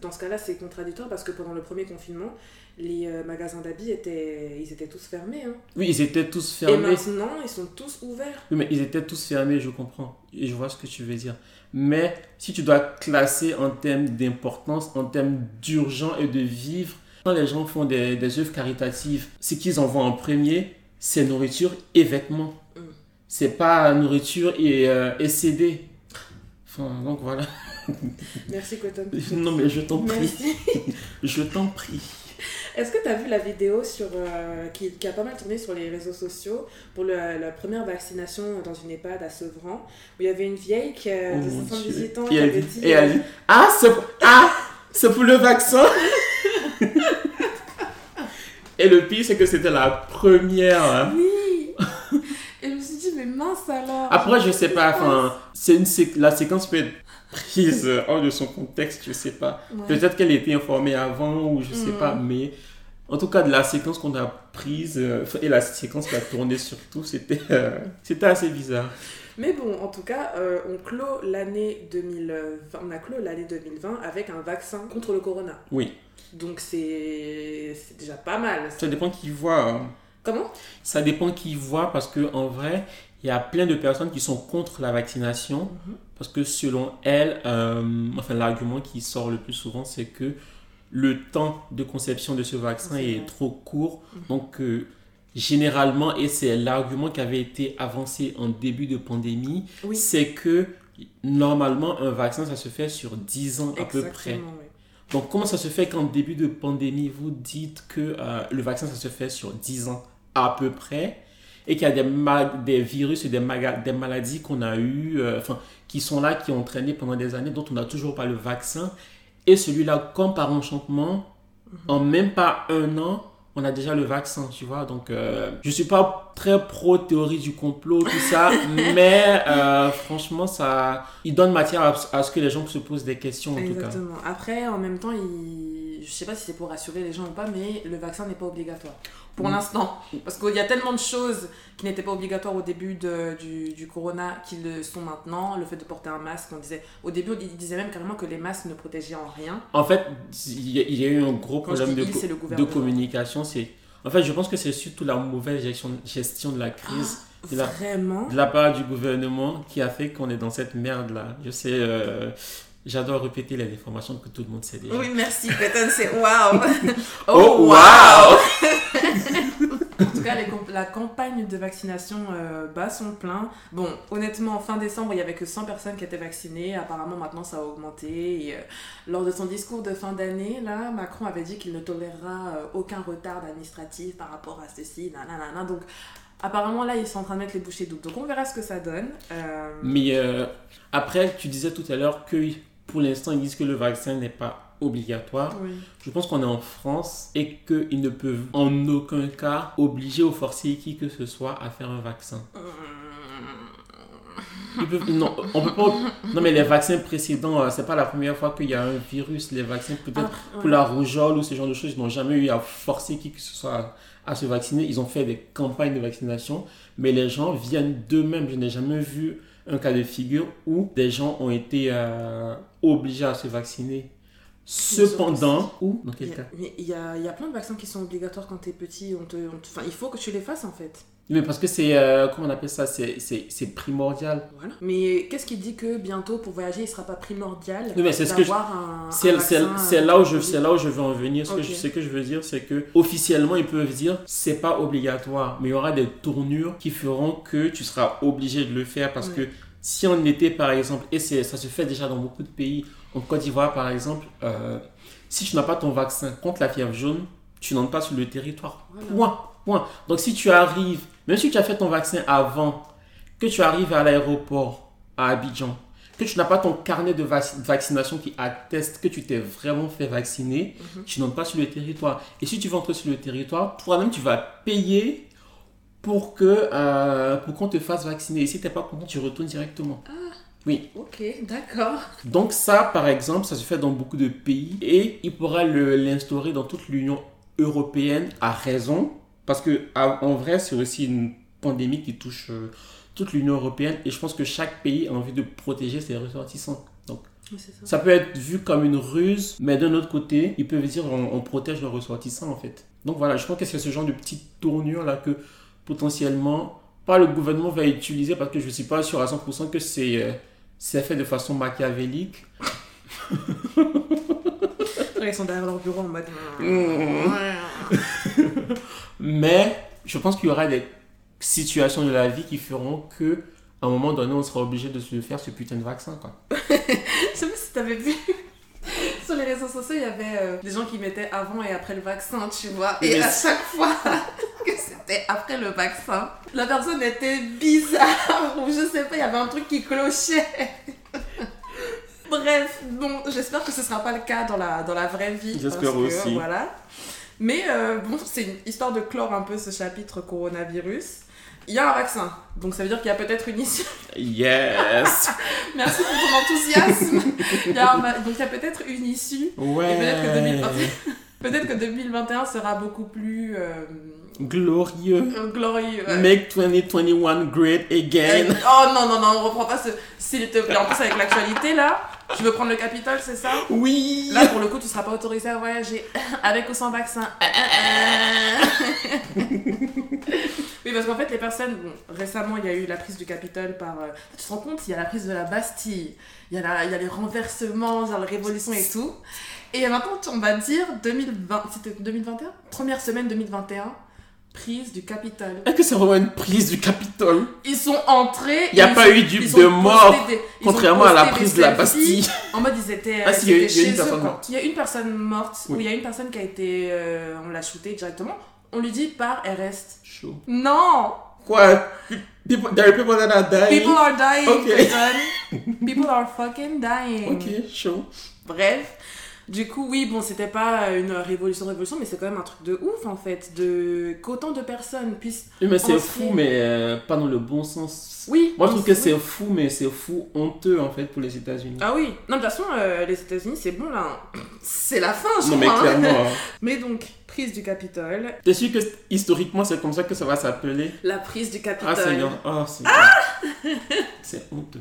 Speaker 2: dans ce cas-là, c'est contradictoire parce que pendant le premier confinement, les euh, magasins d'habits étaient, ils étaient tous fermés. hein.
Speaker 1: Oui, ils étaient tous
Speaker 2: Et
Speaker 1: fermés.
Speaker 2: maintenant, ils sont tous ouverts.
Speaker 1: Oui, mais ils étaient tous fermés, je comprends. Et je vois ce que tu veux dire. Mais si tu dois classer en termes d'importance, en termes d'urgent et de vivre, quand les gens font des, des œuvres caritatives, ce qu'ils envoient en premier, c'est nourriture et vêtements. C'est pas nourriture et, euh, et CD. Enfin, donc voilà.
Speaker 2: Merci, Cotton. (laughs)
Speaker 1: non, mais je t'en prie. (laughs) Je t'en prie.
Speaker 2: Est-ce que tu as vu la vidéo sur, euh, qui, qui a pas mal tourné sur les réseaux sociaux pour le- la première vaccination dans une EHPAD à Sevran où il y avait une vieille qui a
Speaker 1: Oh
Speaker 2: de
Speaker 1: mon
Speaker 2: 78
Speaker 1: Dieu.
Speaker 2: ans
Speaker 1: Et
Speaker 2: qui
Speaker 1: elle
Speaker 2: avait
Speaker 1: dit, et elle dit, ah, c'est ah, pour le vaccin. (laughs) et le pire, c'est que c'était la première. hein.
Speaker 2: Oui Et je me suis dit, mais mince alors
Speaker 1: Après, je sais pas, enfin, c'est une sé- la séquence peut être prise hors de son contexte, je sais pas.
Speaker 2: Ouais.
Speaker 1: Peut-être qu'elle était informée avant ou je sais pas, mais en tout cas, de la séquence qu'on a prise euh, et la séquence qui a tourné surtout, c'était euh, c'était assez bizarre.
Speaker 2: Mais bon, en tout cas, euh, on clôt l'année 2020, on a clos l'année 2020 avec un vaccin contre le corona.
Speaker 1: Oui.
Speaker 2: Donc c'est c'est déjà pas mal.
Speaker 1: Ça dépend qui voit. hein.
Speaker 2: Comment?
Speaker 1: Ça dépend qui voit parce que en vrai, il y a plein de personnes qui sont contre la vaccination
Speaker 2: Mhm.
Speaker 1: parce que selon elles, euh, enfin l'argument qui sort le plus souvent, c'est que le temps de conception de ce vaccin est trop court.
Speaker 2: Mhm.
Speaker 1: Donc euh, généralement, et c'est l'argument qui avait été avancé en début de pandémie,
Speaker 2: Oui.
Speaker 1: c'est que normalement un vaccin ça se fait sur 10 ans à peu près.
Speaker 2: Oui.
Speaker 1: Donc, comment ça se fait qu'en début de pandémie, vous dites que euh, le vaccin, ça se fait sur 10 ans à peu près, et qu'il y a des, virus et des, maladies qu'on a eues, euh, enfin, qui sont là, qui ont traîné pendant des années, dont on n'a toujours pas le vaccin, et celui-là, comme par enchantement, en même pas un an, on a déjà le vaccin, tu vois. Donc, euh, je suis pas très pro théorie du complot, tout ça, (laughs) mais euh, franchement, ça, il donne matière à, à ce que les gens se posent des questions, en tout cas.
Speaker 2: Exactement. Après, en même temps, il... je sais pas si c'est pour rassurer les gens ou pas, mais le vaccin n'est pas obligatoire. Pour
Speaker 1: Mm.
Speaker 2: l'instant. Parce qu'il y a tellement de choses qui n'étaient pas obligatoires au début de- du, du corona qui le sont maintenant. Le fait de porter un masque, on disait. Au début, il disait même carrément que les masques ne protégeaient en rien.
Speaker 1: En fait, il y a- eu un gros
Speaker 2: Quand
Speaker 1: problème de,
Speaker 2: il,
Speaker 1: communication. C'est, en fait, je pense que c'est surtout la mauvaise gestion, gestion de la crise de la,
Speaker 2: Vraiment?
Speaker 1: de la part du gouvernement qui a fait qu'on est dans cette merde-là. Je sais, euh, j'adore répéter les informations que tout le monde sait déjà.
Speaker 2: Oui, merci, Peyton, c'est waouh! (laughs)
Speaker 1: Oh, waouh! (laughs)
Speaker 2: En tout cas, les comp- la campagne de vaccination euh, bat son plein. Bon, honnêtement, fin décembre, il n'y avait que 100 personnes qui étaient vaccinées. Apparemment, maintenant, ça a augmenté. Et, euh, lors de son discours de fin d'année, là, Macron avait dit qu'il ne tolérera euh, aucun retard administratif par rapport à ceci. nanana. Donc, apparemment, là, ils sont en train de mettre les bouchées doubles. Donc, on verra ce que ça donne. Euh,
Speaker 1: Mais euh, après, tu disais tout à l'heure que pour l'instant, ils disent que le vaccin n'est pas obligatoire.
Speaker 2: oui.
Speaker 1: Je pense qu'on est en France et qu'ils ne peuvent en aucun cas obliger ou forcer qui que ce soit à faire un vaccin. Ils peuvent- non, on peut pas. Non, mais les vaccins précédents, euh, c'est pas la première fois qu'il y a un virus. Les vaccins, peut-être
Speaker 2: Ah,
Speaker 1: pour la rougeole ou ce genre de choses, ils n'ont jamais eu à forcer qui que ce soit à, à se vacciner. Ils ont fait des campagnes de vaccination, mais les gens viennent d'eux-mêmes. Je n'ai jamais vu un cas de figure où des gens ont été euh, obligés à se vacciner. Cependant, ou dans
Speaker 2: Il
Speaker 1: quel
Speaker 2: y, a,
Speaker 1: cas?
Speaker 2: mais il y a- il y a plein de vaccins qui sont obligatoires quand t'es petit. On te, on te- enfin, il faut que tu les fasses en fait.
Speaker 1: Mais parce que c'est, euh, comment on appelle ça C'est c'est- c'est primordial.
Speaker 2: Voilà. Mais qu'est-ce qui dit que bientôt pour voyager il sera pas primordial
Speaker 1: Oui, mais c'est ce que C'est c'est-
Speaker 2: vaccin,
Speaker 1: c'est
Speaker 2: euh,
Speaker 1: là où je
Speaker 2: Covid
Speaker 1: c'est là où je veux en venir. Ce que, je, ce que je veux dire, c'est que officiellement ils peuvent dire c'est pas obligatoire, mais il y aura des tournures qui feront que tu seras obligé de le faire parce
Speaker 2: Ouais.
Speaker 1: que si on était par exemple et ça se fait déjà dans beaucoup de pays, en Côte d'Ivoire par exemple, euh, si tu n'as pas ton vaccin contre la fièvre jaune, tu n'entres pas sur le territoire.
Speaker 2: Voilà.
Speaker 1: Point. Point. Donc si tu arrives, même si tu as fait ton vaccin avant, que tu arrives à l'aéroport à Abidjan, que tu n'as pas ton carnet de vac- vaccination qui atteste que tu t'es vraiment fait vacciner,
Speaker 2: Mhm.
Speaker 1: tu n'entres pas sur le territoire. Et si tu veux entrer sur le territoire, toi-même tu vas payer pour que euh, pour qu'on te fasse vacciner. Et si tu n'es pas content, tu retournes directement.
Speaker 2: Ok, d'accord.
Speaker 1: Donc ça, par exemple, ça se fait dans beaucoup de pays et il pourra l'instaurer dans toute l'Union européenne à raison, parce que à- en vrai, c'est aussi une pandémie qui touche euh, toute l'Union européenne et je pense que chaque pays a envie de protéger ses ressortissants. Donc
Speaker 2: Oui, ça.
Speaker 1: ça peut être vu comme une ruse, mais d'un autre côté, ils peuvent dire on, on protège nos ressortissants en fait. Donc voilà, je pense que c'est ce genre de petite tournure là que potentiellement pas le gouvernement va utiliser parce que je ne suis pas sûr à 100% que c'est euh, c'est fait de façon machiavélique. (laughs)
Speaker 2: Ils sont derrière leur bureau en mode. (laughs)
Speaker 1: Mais je pense qu'il y aura des situations de la vie qui feront que à un moment donné, on sera obligé de se faire ce putain de vaccin quoi. (laughs)
Speaker 2: Je sais pas si t'avais vu. (laughs) Sur les réseaux sociaux, il y avait euh, des gens qui mettaient avant et après le vaccin, tu vois. Et
Speaker 1: Mais
Speaker 2: à chaque fois que c'était après le vaccin, la personne était bizarre ou je sais pas, il y avait un truc qui clochait. Bref, bon, j'espère que ce sera pas le cas dans la, dans la vraie vie.
Speaker 1: J'espère
Speaker 2: que,
Speaker 1: aussi.
Speaker 2: Voilà. Mais euh, bon, c'est une histoire de clore un peu ce chapitre coronavirus. Il y a un vaccin, donc ça veut dire qu'il y a peut-être une issue.
Speaker 1: Yes. (laughs)
Speaker 2: Merci pour ton enthousiasme. Il y a un donc il y a peut-être une issue.
Speaker 1: Ouais.
Speaker 2: Et peut-être que 2021 (laughs) peut-être que 2021 sera beaucoup plus euh,
Speaker 1: Glorieux.
Speaker 2: glorieux. ouais.
Speaker 1: Make 2021 great again.
Speaker 2: Oh non, non, non, on reprend pas ce. S'il te plaît. En plus, avec l'actualité là, tu veux prendre le Capitole, c'est ça?
Speaker 1: Oui.
Speaker 2: Là, pour le coup, tu seras pas autorisé à voyager (laughs) avec ou sans vaccin. (laughs) oui, parce qu'en fait, les personnes. Bon, récemment, il y a eu la prise du Capitole par. euh, Tu te rends compte, il y a la prise de la Bastille, il y a, la, il y a les renversements, genre la révolution et tout. Et maintenant, on va dire 2020. C'était 2021 Première semaine 2021, prise du Capitole.
Speaker 1: Est-ce que c'est vraiment une prise du Capitole?
Speaker 2: Ils sont entrés.
Speaker 1: Il y a pas
Speaker 2: ils-
Speaker 1: eu du- de mort,
Speaker 2: des-
Speaker 1: Contrairement à la prise de la. Bastille.
Speaker 2: En mode, ils étaient,
Speaker 1: Ah,
Speaker 2: euh,
Speaker 1: si, il y a il y a une
Speaker 2: eux,
Speaker 1: personne
Speaker 2: quoi.
Speaker 1: morte.
Speaker 2: Il y a une personne morte,
Speaker 1: Oui.
Speaker 2: ou il y a une personne qui a été. euh, on l'a shootée directement. On lui dit par elle reste.
Speaker 1: Chaud.
Speaker 2: Non!
Speaker 1: Quoi? People, there are people that are dying.
Speaker 2: People are dying,
Speaker 1: Ok.
Speaker 2: Britton. People are fucking dying.
Speaker 1: Ok, chaud.
Speaker 2: Bref. Du coup, oui, bon, c'était pas une révolution, révolution, mais c'est quand même un truc de ouf en fait, de qu'autant de personnes puissent.
Speaker 1: Oui, mais c'est fou, mais euh, pas dans le bon sens.
Speaker 2: Oui.
Speaker 1: Moi, je trouve que c'est fou, mais c'est fou honteux en fait pour les États-Unis.
Speaker 2: Ah oui. Non, de toute façon, euh, les États-unis, c'est bon là. hein. C'est la fin, je
Speaker 1: non, mais
Speaker 2: crois. hein.
Speaker 1: clairement. hein. (laughs)
Speaker 2: Mais donc, prise du Capitole.
Speaker 1: T'es sûr que historiquement, c'est comme ça que ça va s'appeler?
Speaker 2: La prise du Capitole.
Speaker 1: Ah, Seigneur. Oh, c'est C'est honteux.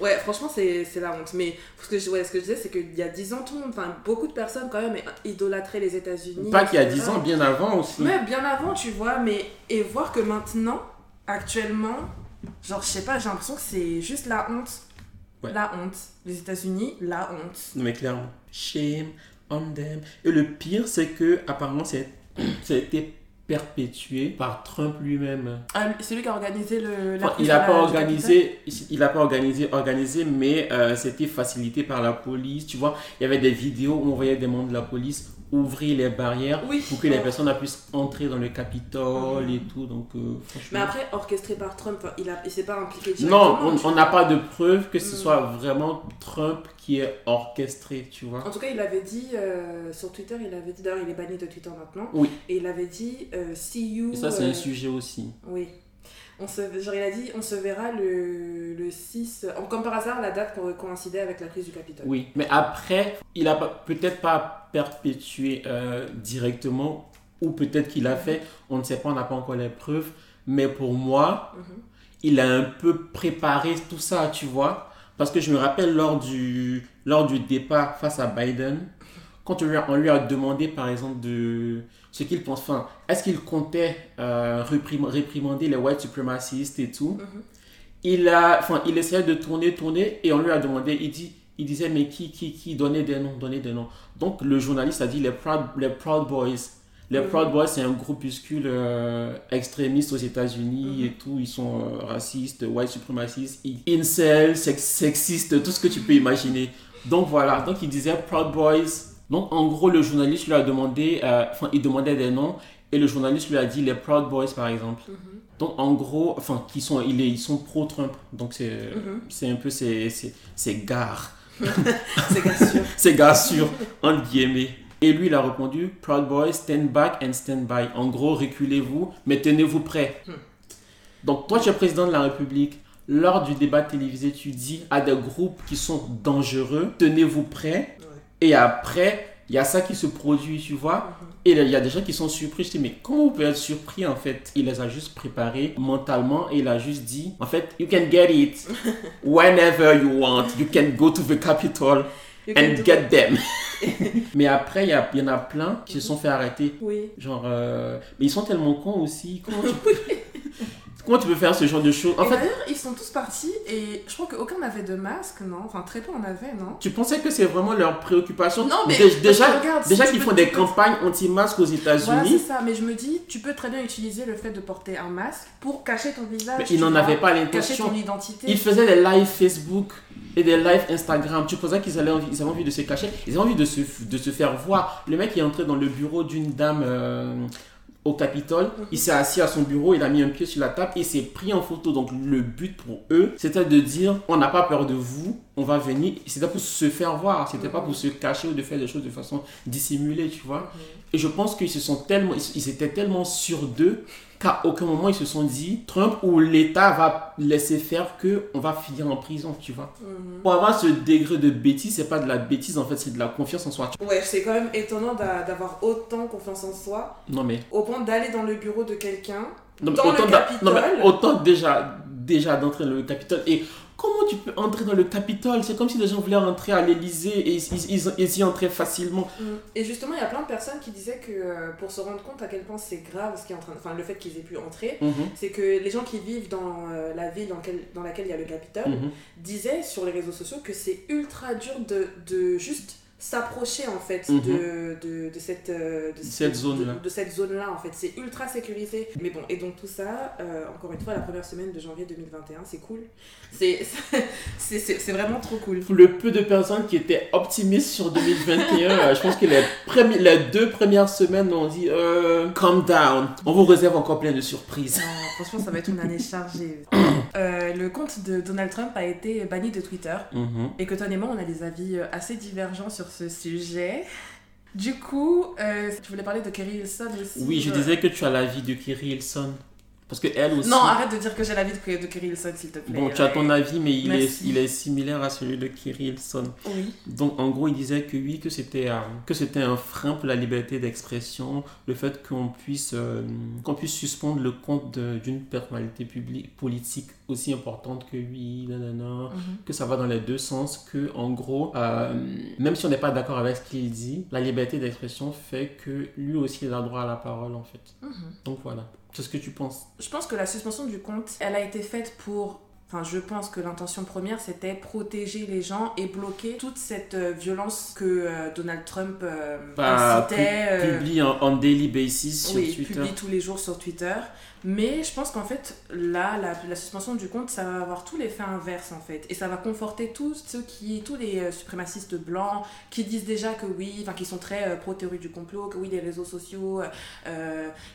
Speaker 2: Ouais, franchement, c'est la honte. Mais ce que je, ouais, ce que je disais, c'est qu'il y a 10 ans, tout le monde, enfin, beaucoup de personnes quand même idolâtraient les États-Unis.
Speaker 1: Pas qu'il y a
Speaker 2: etc.
Speaker 1: 10 ans, bien avant aussi.
Speaker 2: Mais bien avant, tu vois, mais. Et voir que maintenant, actuellement, genre, je sais pas, j'ai l'impression que c'est juste la honte.
Speaker 1: Ouais.
Speaker 2: La honte. Les États-Unis, la honte.
Speaker 1: Non, mais clairement. Shame on them. Et le pire, c'est que apparemment, (clears throat) été perpétué par Trump lui-même.
Speaker 2: Ah, c'est lui qui a organisé le. la
Speaker 1: Enfin, il n'a pas organisé, il a pas organisé, organisé, mais euh, c'était facilité par la police. Tu vois, il y avait des vidéos où on voyait des membres de la police ouvrir les barrières
Speaker 2: Oui.
Speaker 1: pour que les personnes puissent entrer dans le Capitole et tout. Donc, euh,
Speaker 2: Mais
Speaker 1: franchement.
Speaker 2: après, orchestré par Trump, il, il s'est pas impliqué
Speaker 1: Non,
Speaker 2: directement.
Speaker 1: on
Speaker 2: tu
Speaker 1: on n'a pas de preuve que ce
Speaker 2: Mhm.
Speaker 1: soit vraiment Trump qui est orchestré, tu vois.
Speaker 2: En tout cas, il avait dit euh, sur Twitter, il avait dit, d'ailleurs, il est banni de Twitter maintenant.
Speaker 1: Oui.
Speaker 2: Et il avait dit, euh, see you.
Speaker 1: Et ça, c'est un sujet aussi.
Speaker 2: Oui. On se, genre, il a dit, on se verra le, le 6. en- Comme par hasard, la date co- coïncidait avec la prise du Capitole.
Speaker 1: Oui, mais après, il a peut-être pas perpétué euh, directement, ou peut-être qu'il a fait, on ne sait pas, on n'a pas encore les preuves, mais pour moi,
Speaker 2: Mhm.
Speaker 1: il a un peu préparé tout ça, tu vois. Parce que je me rappelle lors du, lors du départ face à Biden, quand on lui a, on lui a demandé par exemple de ce qu'il pense, enfin, est-ce qu'il comptait euh, réprim- réprimander les white supremacistes et tout,
Speaker 2: Mhm.
Speaker 1: il a, enfin, il essayait de tourner, tourner, et on lui a demandé, il dit, il disait, mais qui, qui, qui, donnait des noms, donnait des noms? Donc le journaliste a dit les Proud, les Proud Boys. Les
Speaker 2: Mhm.
Speaker 1: Proud Boys, c'est un groupuscule euh, extrémiste aux États-Unis
Speaker 2: Mhm.
Speaker 1: et tout. Ils sont euh, racistes, white suprémacistes, incels, sex- sexistes, tout ce que tu peux imaginer. Donc voilà, donc il disait Proud Boys. Donc en gros, le journaliste lui a demandé, euh, enfin, il demandait des noms et le journaliste lui a dit les Proud Boys par exemple.
Speaker 2: Mhm.
Speaker 1: Donc en gros, enfin, qui sont, il est- ils sont pro-Trump. Donc c'est
Speaker 2: Mhm.
Speaker 1: un peu ces, ces, ces gares.
Speaker 2: C'est bien sûr.
Speaker 1: Ces gars sûrs, entre guillemets. Et lui, il a répondu Proud Boys, stand back and stand by. En gros, reculez-vous, mais tenez-vous prêts.
Speaker 2: Hmm.
Speaker 1: Donc, toi, tu es président de la République. Lors du débat télévisé, tu dis à des groupes qui sont dangereux, tenez-vous prêts.
Speaker 2: Ouais.
Speaker 1: Et après, il y a ça qui se produit, tu vois.
Speaker 2: Mhm.
Speaker 1: Et il y a des gens qui sont surpris. Je dis, mais comment vous pouvez être surpris en fait? Il les a juste préparés mentalement et il a juste dit, en fait, you can get it (laughs) whenever you want. You can go to the
Speaker 2: You can
Speaker 1: and get them. (laughs) mais après, il y, en a plein qui se sont fait arrêter.
Speaker 2: Oui.
Speaker 1: Genre, euh, mais ils sont tellement cons aussi. Comment tu, (laughs) peux... Comment tu peux faire ce genre de choses? En
Speaker 2: et
Speaker 1: fait,
Speaker 2: d'ailleurs, ils sont tous partis et je crois qu'aucun n'avait de masque, non? Enfin, très peu en avait, non?
Speaker 1: tu pensais que c'est vraiment leur préoccupation?
Speaker 2: Non, mais
Speaker 1: Dé- déjà,
Speaker 2: regarde,
Speaker 1: déjà
Speaker 2: si
Speaker 1: qu'ils font des campagnes anti-masques aux
Speaker 2: Voilà, c'est
Speaker 1: États-Unis,
Speaker 2: ça. Mais je me dis, tu peux très bien utiliser le fait de porter un masque pour cacher ton visage.
Speaker 1: mais ils n'en avaient pas
Speaker 2: Cacher
Speaker 1: l'intention.
Speaker 2: ton identité.
Speaker 1: Ils faisaient des lives Facebook et des lives Instagram. Tu pensais qu'ils avaient envie, ils avaient envie de se cacher. Ils avaient envie de se, de se faire voir. Le mec est entré dans le bureau d'une dame euh, au Capitole.
Speaker 2: Mhm.
Speaker 1: Il s'est assis à son bureau, il a mis un pied sur la table et s'est pris en photo. Donc le but pour eux, c'était de dire on n'a pas peur de vous. on va venir, c'était pour se faire voir, c'était pas pour se cacher ou de faire des choses de façon dissimulée, tu vois. Et je pense qu'ils se sont tellement, ils étaient tellement sûrs d'eux qu'à aucun moment ils se sont dit Trump ou l'État va laisser faire que on va finir en prison, tu vois.
Speaker 2: Mhm.
Speaker 1: Pour avoir ce degré de bêtise, c'est pas de la bêtise en fait, c'est de la confiance en soi.
Speaker 2: Ouais, c'est quand même étonnant d'a- d'avoir autant confiance en soi
Speaker 1: Non mais,
Speaker 2: au point d'aller dans le bureau de quelqu'un.
Speaker 1: non, mais
Speaker 2: Dans le
Speaker 1: autant, d'a-
Speaker 2: Capitole.
Speaker 1: non, mais autant déjà, déjà d'entrer dans le Capitole. Et comment tu peux entrer dans le Capitole? C'est comme si les gens voulaient entrer à l'Elysée et ils, ils, y entraient facilement.
Speaker 2: Et justement, il y a plein de personnes qui disaient que euh, pour se rendre compte à quel point c'est grave ce qui est en train de... Enfin, le fait qu'ils aient pu entrer,
Speaker 1: Mhm,
Speaker 2: c'est que les gens qui vivent dans euh, la ville dans, laquelle- dans laquelle il y a le Capitole
Speaker 1: mhm.
Speaker 2: disaient sur les réseaux sociaux que c'est ultra dur de, de juste s'approcher en fait
Speaker 1: Mhm.
Speaker 2: de, de, de cette, euh, de,
Speaker 1: Cette zone-là.
Speaker 2: de, de cette zone là en fait c'est ultra sécurisé mais bon et donc tout ça euh, encore une fois la première semaine de janvier 2021 c'est cool c'est (laughs) c'est c'est- c'est vraiment trop cool
Speaker 1: Pour le peu de personnes qui étaient optimistes sur 2021, (laughs) euh, je pense que les, premi- les deux premières semaines, on dit euh, calm down. On vous réserve encore plein de surprises.
Speaker 2: Non, franchement, ça va être une année chargée. (clears throat) Euh, le compte de Donald Trump a été banni de Twitter.
Speaker 1: Mhm.
Speaker 2: Et que toi et moi, on a des avis euh, assez divergents sur ce sujet. Du coup, euh, tu voulais parler de Kerry Hilson aussi
Speaker 1: Oui, je disais que tu as l'avis de Kiri Hilson. Parce que elle aussi.
Speaker 2: Non, arrête de dire que j'ai l'avis de, de Kerry Hilson, s'il te plaît.
Speaker 1: Bon, tu as ton avis, mais il est, il est similaire à celui de Kiri Hilson.
Speaker 2: Oui.
Speaker 1: Donc, en gros, il disait que oui, que c'était euh, un frein pour la liberté d'expression, le fait qu'on puisse, euh, qu'on puisse suspendre le compte d'une personnalité publique, politique aussi importante que lui, nanana,
Speaker 2: Mhm.
Speaker 1: que ça va dans les deux sens, que en gros, euh, même si on n'est pas d'accord avec ce qu'il dit, la liberté d'expression fait que lui aussi il a droit à la parole en fait.
Speaker 2: Mhm.
Speaker 1: Donc voilà, c'est ce que tu penses.
Speaker 2: Je pense que la suspension du compte, elle a été faite pour. Enfin, je pense que l'intention première, c'était protéger les gens et bloquer toute cette euh, violence que euh, Donald Trump euh,
Speaker 1: Bah, pu-
Speaker 2: incitait. euh,
Speaker 1: publie en, en daily basis sur
Speaker 2: oui,
Speaker 1: Twitter.
Speaker 2: publie tous les jours sur Twitter. Mais je pense qu'en fait, là, la, la suspension du compte, ça va avoir tout l'effet inverse, en fait. Et ça va conforter tous ceux qui, tous les suprémacistes blancs qui disent déjà que oui, enfin, qui sont très pro-théorie du complot, que oui, les réseaux sociaux,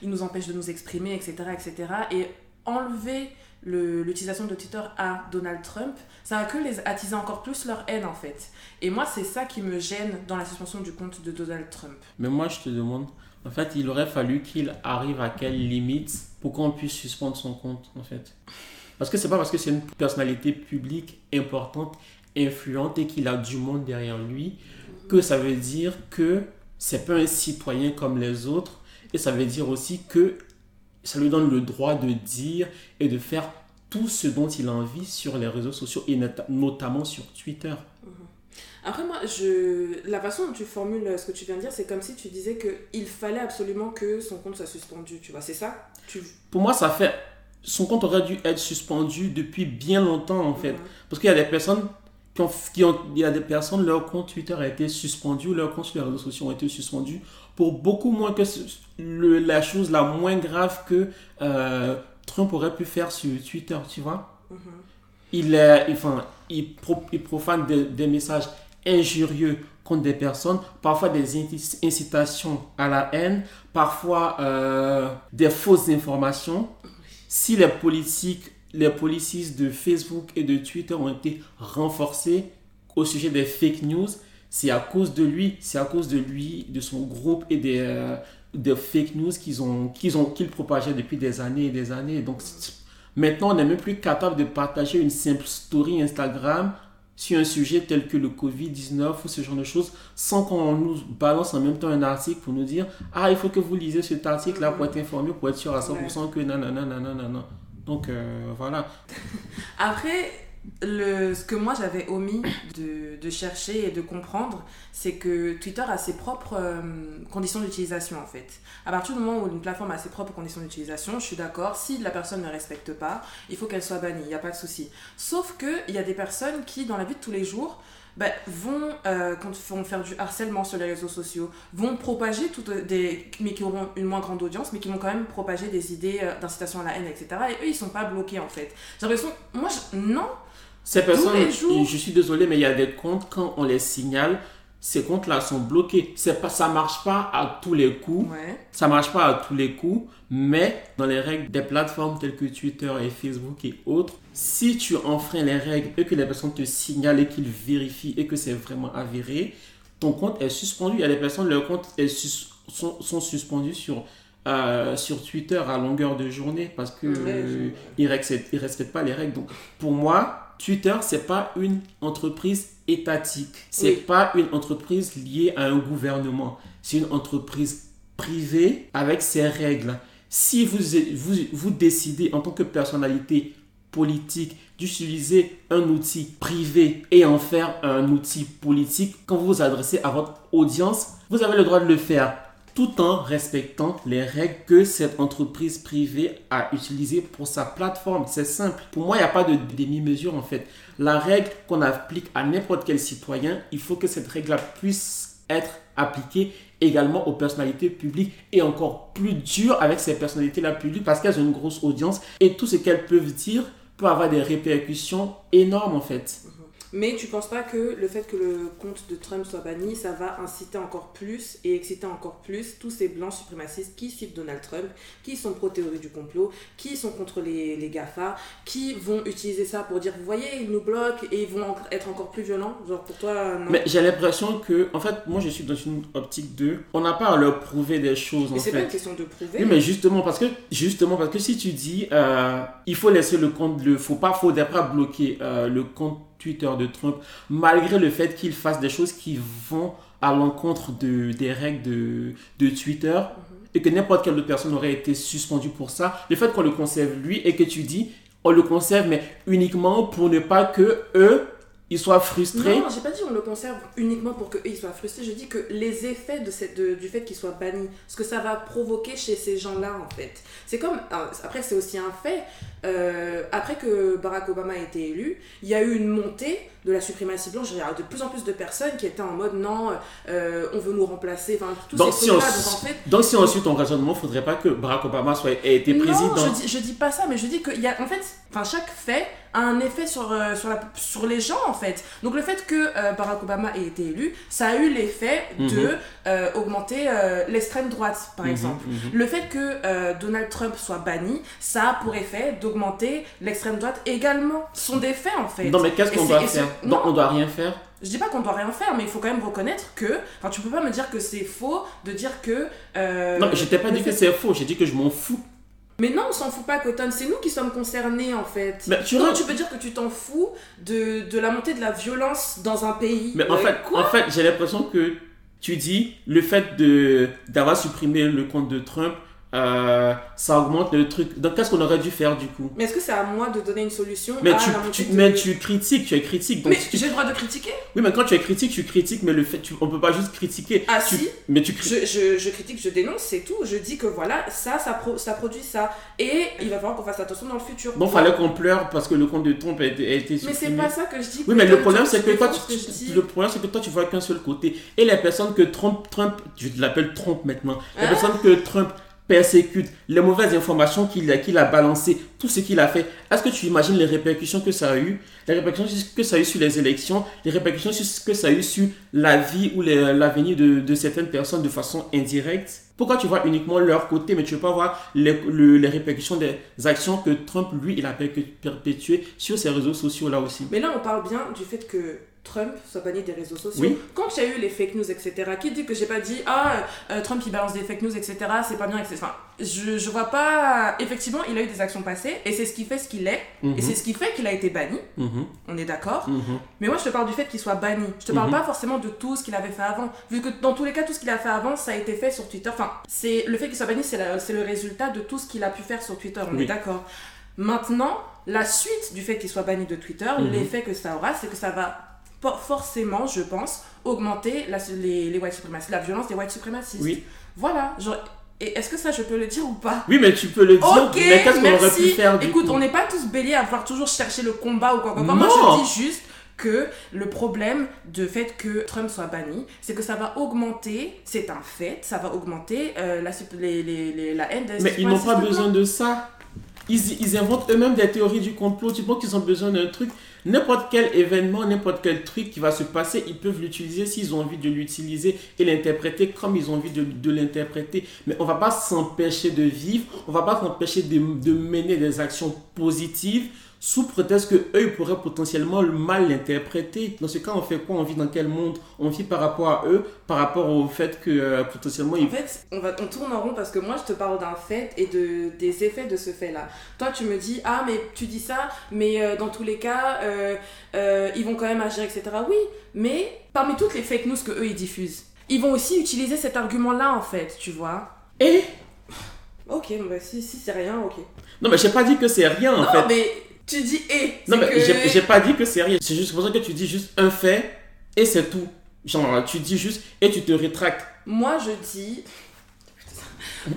Speaker 2: ils nous empêchent de nous exprimer, etc., etc. Et enlever le- l'utilisation de Twitter à Donald Trump, ça va que les attiser encore plus leur haine, en fait. Et moi, c'est ça qui me gêne dans la suspension du compte de Donald Trump.
Speaker 1: Mais moi, je te demande, en fait, il aurait fallu qu'il arrive à quelle limite pour qu'on puisse suspendre son compte, en fait? Parce que c'est pas parce que c'est une personnalité publique importante, influente et qu'il a du monde derrière lui que ça veut dire que c'est pas un citoyen comme les autres. Et ça veut dire aussi que ça lui donne le droit de dire et de faire tout ce dont il a envie sur les réseaux sociaux et nota- notamment sur Twitter.
Speaker 2: Après, moi, je... la façon dont tu formules ce que tu viens de dire, c'est comme si tu disais qu'il fallait absolument que son compte soit suspendu, tu vois, c'est ça? Tu...
Speaker 1: Pour moi, ça fait. Son compte aurait dû être suspendu depuis bien longtemps, en fait. Parce qu'il y a des personnes qui ont, qui ont- il y a des personnes, leur compte Twitter a été suspendu, leur compte sur les réseaux sociaux ont été suspendus pour beaucoup moins que le- la chose la moins grave que euh, Trump aurait pu faire sur Twitter, tu vois?
Speaker 2: Mhm.
Speaker 1: Il, est, enfin, il, pro- il profane des, des messages injurieux contre des personnes, parfois des incitations à la haine, parfois euh, des fausses informations. Si les politiques, les policies de Facebook et de Twitter ont été renforcées au sujet des fake news, c'est à cause de lui, c'est à cause de lui, de son groupe et des, euh, fake news qu'ils ont, qu'ils ont, qu'ils propageaient depuis des années et des années. Donc maintenant, on n'est même plus capable de partager une simple story Instagram sur un sujet tel que le Covid-19 ou ce genre de choses sans qu'on nous balance en même temps un article pour nous dire Ah, il faut que vous lisez cet article-là pour être informé, pour être sûr à 100% que nanana, nanana, nanana. Donc euh, voilà. (laughs)
Speaker 2: Après, le, ce que moi j'avais omis de, chercher et de comprendre, c'est que Twitter a ses propres euh, conditions d'utilisation en fait. À partir du moment où une plateforme a ses propres conditions d'utilisation, je suis d'accord, si la personne ne respecte pas, il faut qu'elle soit bannie, il n'y a pas de souci. Sauf qu'il y a des personnes qui, dans la vie de tous les jours, bah, vont, euh, quand vont faire du harcèlement sur les réseaux sociaux, vont propager toutes des, mais qui auront une moins grande audience, mais qui vont quand même propager des idées euh, d'incitation à la haine, etc. Et eux, ils sont pas bloqués en fait. J'ai l'impression, moi, je- non,
Speaker 1: Ces personnes, je suis désolé, mais il y a des comptes, quand on les signale, ces comptes-là sont bloqués. C'est pas, ça marche pas à tous les coups.
Speaker 2: Ouais.
Speaker 1: Ça marche pas à tous les coups, mais dans les règles des plateformes telles que Twitter et Facebook et autres, si tu enfreins les règles et que les personnes te signalent et qu'ils vérifient et que c'est vraiment avéré, ton compte est suspendu. Il y a des personnes, leurs comptes est sus- sont, sont suspendus sur, euh, sur Twitter à longueur de journée parce que euh, ils respectent, ils respectent pas les règles. Donc, pour moi, Twitter, c'est pas une entreprise étatique. C'est
Speaker 2: Oui.
Speaker 1: pas une entreprise liée à un gouvernement. C'est une entreprise privée avec ses règles. Si vous, vous, vous décidez en tant que personnalité politique d'utiliser un outil privé et en faire un outil politique, quand vous vous adressez à votre audience, vous avez le droit de le faire tout en respectant les règles que cette entreprise privée a utilisées pour sa plateforme. C'est simple. Pour moi, il n'y a pas de demi-mesure en fait. La règle qu'on applique à n'importe quel citoyen, il faut que cette règle puisse être appliquée également aux personnalités publiques et encore plus dur avec ces personnalités-là publiques parce qu'elles ont une grosse audience et tout ce qu'elles peuvent dire peut avoir des répercussions énormes en fait.
Speaker 2: Mais tu penses pas que le fait que le compte de Trump soit banni, ça va inciter encore plus et exciter encore plus tous ces blancs suprémacistes qui suivent Donald Trump, qui sont pro-théorie du complot, qui sont contre les, les GAFA, qui vont utiliser ça pour dire, vous voyez, ils nous bloquent et ils vont être encore plus violents? Genre pour toi, non.
Speaker 1: Mais j'ai l'impression que, en fait, moi je suis dans une optique de, on n'a pas à leur prouver des choses en
Speaker 2: Et c'est pas une question de prouver.
Speaker 1: Oui, mais justement parce que justement parce que si tu dis euh, il faut laisser le compte le faut pas faut pas bloquer euh, le compte Twitter de Trump malgré le fait qu'il fasse des choses qui vont à l'encontre de des règles de, de Twitter et que n'importe quelle autre personne aurait été suspendue pour ça le fait qu'on le conserve lui et que tu dis on le conserve mais uniquement pour ne pas que eux ils soient frustrés
Speaker 2: Non, j'ai pas dit on le conserve uniquement pour qu'eux ils soient frustrés. Je dis que les effets de cette, de- du fait qu'il soit banni, ce que ça va provoquer chez ces gens-là en fait. C'est comme. alors, Après, c'est aussi un fait. euh, après que Barack Obama a été élu, il y a eu une montée de la suprématie blanche. Il y a de plus en plus de personnes qui étaient en mode non, euh, on veut nous remplacer. Enfin, tous
Speaker 1: donc
Speaker 2: ces
Speaker 1: si, on.
Speaker 2: Donc en fait.
Speaker 1: donc si on suit ton raisonnement faudrait pas que Barack Obama soit ait été président
Speaker 2: Non, je dis, je dis pas ça, mais je dis qu'il y a, en fait, enfin, chaque fait a un effet sur, euh, sur, la, sur les gens, en fait. Donc, le fait que euh, Barack Obama ait été élu, ça a eu l'effet de euh, augmenter euh, l'extrême droite, par
Speaker 1: Mhm,
Speaker 2: exemple.
Speaker 1: mhm.
Speaker 2: Le fait que euh, Donald Trump soit banni, ça a pour effet d'augmenter l'extrême droite également. Ce sont des faits, en fait.
Speaker 1: Non, mais qu'est-ce qu'on doit faire. Donc, on doit rien faire
Speaker 2: Je dis pas qu'on doit rien faire, mais il faut quand même reconnaître que. Enfin, tu peux pas me dire que c'est faux de dire que. euh,
Speaker 1: Non, je t'ai pas dit que c'est faux, j'ai dit que je m'en fous.
Speaker 2: Mais non, on s'en fout pas, Cotton. C'est nous qui sommes concernés, en fait.
Speaker 1: Mais tu
Speaker 2: Comment tu peux dire que tu t'en fous de, de la montée de la violence dans un pays?
Speaker 1: Mais en fait, en fait j'ai l'impression que tu dis le fait d'avoir supprimé le compte de Trump, euh, ça augmente le truc. Donc, qu'est-ce qu'on aurait dû faire du coup?
Speaker 2: Mais est-ce que c'est à moi de donner une solution?
Speaker 1: Mais
Speaker 2: à
Speaker 1: tu,
Speaker 2: la
Speaker 1: tu-
Speaker 2: de-
Speaker 1: mais tu critiques, tu es critique. Donc
Speaker 2: Mais
Speaker 1: si tu-
Speaker 2: j'ai le droit de critiquer?
Speaker 1: Oui, mais quand tu es critique, tu critiques, mais le fait, tu, on peut pas juste critiquer.
Speaker 2: Ah
Speaker 1: Tu-
Speaker 2: si
Speaker 1: Mais tu critiques.
Speaker 2: je, je, je critique, je dénonce, c'est tout. Je dis que voilà, ça, ça, pro- ça produit ça. Et il va falloir qu'on fasse attention dans le futur.
Speaker 1: Bon, fallait qu'on pleure parce que le compte de Trump a été, a été
Speaker 2: Mais c'est
Speaker 1: supprimé.
Speaker 2: pas ça que je dis.
Speaker 1: Oui, mais le problème, c'est que toi, tu,
Speaker 2: dis.
Speaker 1: le problème, c'est que toi, tu vois qu'un seul côté. Et les personnes que Trump, Trump, je l'appelle Trump maintenant, les
Speaker 2: Hein?
Speaker 1: personnes que Trump persécute, les mauvaises informations qu'il a, balancées, tout ce qu'il a fait, est-ce que tu imagines les répercussions que ça a eu, les répercussions que ça a eu sur les élections, les répercussions que ça a eu sur la vie ou l'avenir de, certaines personnes de façon indirecte? Pourquoi tu vois uniquement leur côté, mais tu veux pas voir les, le- les répercussions des actions que Trump, lui, il a perpé- perpétuées sur ses réseaux sociaux là aussi?
Speaker 2: Mais là, on parle bien du fait que Trump soit banni des réseaux sociaux.
Speaker 1: Oui.
Speaker 2: Quand il y a eu les fake news, etc., qui dit que j'ai pas dit Ah, euh, Trump il balance des fake news, etc., c'est pas bien, etc. Enfin, je, je vois pas. Effectivement, il a eu des actions passées et c'est ce qui fait ce qu'il est
Speaker 1: Mhm.
Speaker 2: et c'est ce qui fait qu'il a été banni.
Speaker 1: Mhm,
Speaker 2: On est d'accord.
Speaker 1: mhm.
Speaker 2: Mais moi, je te parle du fait qu'il soit banni. Je te parle
Speaker 1: Mhm.
Speaker 2: pas forcément de tout ce qu'il avait fait avant. Vu que dans tous les cas, tout ce qu'il a fait avant, ça a été fait sur Twitter. Enfin, c'est le fait qu'il soit banni, c'est le résultat de tout ce qu'il a pu faire sur Twitter. On
Speaker 1: Oui.
Speaker 2: est d'accord. Maintenant, la suite du fait qu'il soit banni de Twitter,
Speaker 1: Mhm.
Speaker 2: l'effet que ça aura, c'est que ça va forcément, je pense, augmenter la, les, les white suprémacistes, la violence des white suprémacistes.
Speaker 1: Oui.
Speaker 2: Voilà. Genre, et est-ce que ça, je peux le dire ou pas?
Speaker 1: Oui, mais tu peux le dire,
Speaker 2: Ok,
Speaker 1: mais qu'est-ce qu'on aurait pu faire du
Speaker 2: Écoute,
Speaker 1: coup?
Speaker 2: on n'est pas tous béliers à vouloir toujours chercher le combat ou quoi quoi.
Speaker 1: Non.
Speaker 2: Moi, je dis juste que le problème de fait que Trump soit banni, c'est que ça va augmenter, c'est un fait, ça va augmenter euh, la, sup- les, les- les- la haine des
Speaker 1: Mais ils n'ont pas besoin de ça. ils, ils inventent eux-mêmes des théories du complot. Tu penses qu'ils ont besoin d'un truc? N'importe quel événement, n'importe quel truc qui va se passer, ils peuvent l'utiliser s'ils ont envie de l'utiliser et l'interpréter comme ils ont envie de, l'interpréter. Mais on va pas s'empêcher de vivre, on va pas s'empêcher de mener des actions positives sous prétexte que eux ils pourraient potentiellement mal l'interpréter. Dans ce cas, on fait quoi? On vit dans quel monde? On vit par rapport à eux, par rapport au fait que euh, potentiellement ils...
Speaker 2: En fait, on, va, on tourne en rond parce que moi je te parle d'un fait et de, des effets de ce fait-là. Toi tu me dis, ah mais tu dis ça, mais euh, dans tous les cas, euh, ils vont quand même agir, etc. Oui, mais parmi toutes les fake news que eux ils diffusent, ils vont aussi utiliser cet argument-là en fait, tu vois.
Speaker 1: Et?
Speaker 2: Ok, bah, si, si c'est rien, ok.
Speaker 1: Non mais j'ai pas dit que c'est rien en
Speaker 2: non,
Speaker 1: fait.
Speaker 2: mais tu dis et.
Speaker 1: Non, mais
Speaker 2: que-
Speaker 1: j'ai- pas dit que c'est rien. C'est juste pour ça que tu dis juste un fait et c'est tout. Genre, tu dis juste et tu te rétractes.
Speaker 2: Moi, je dis.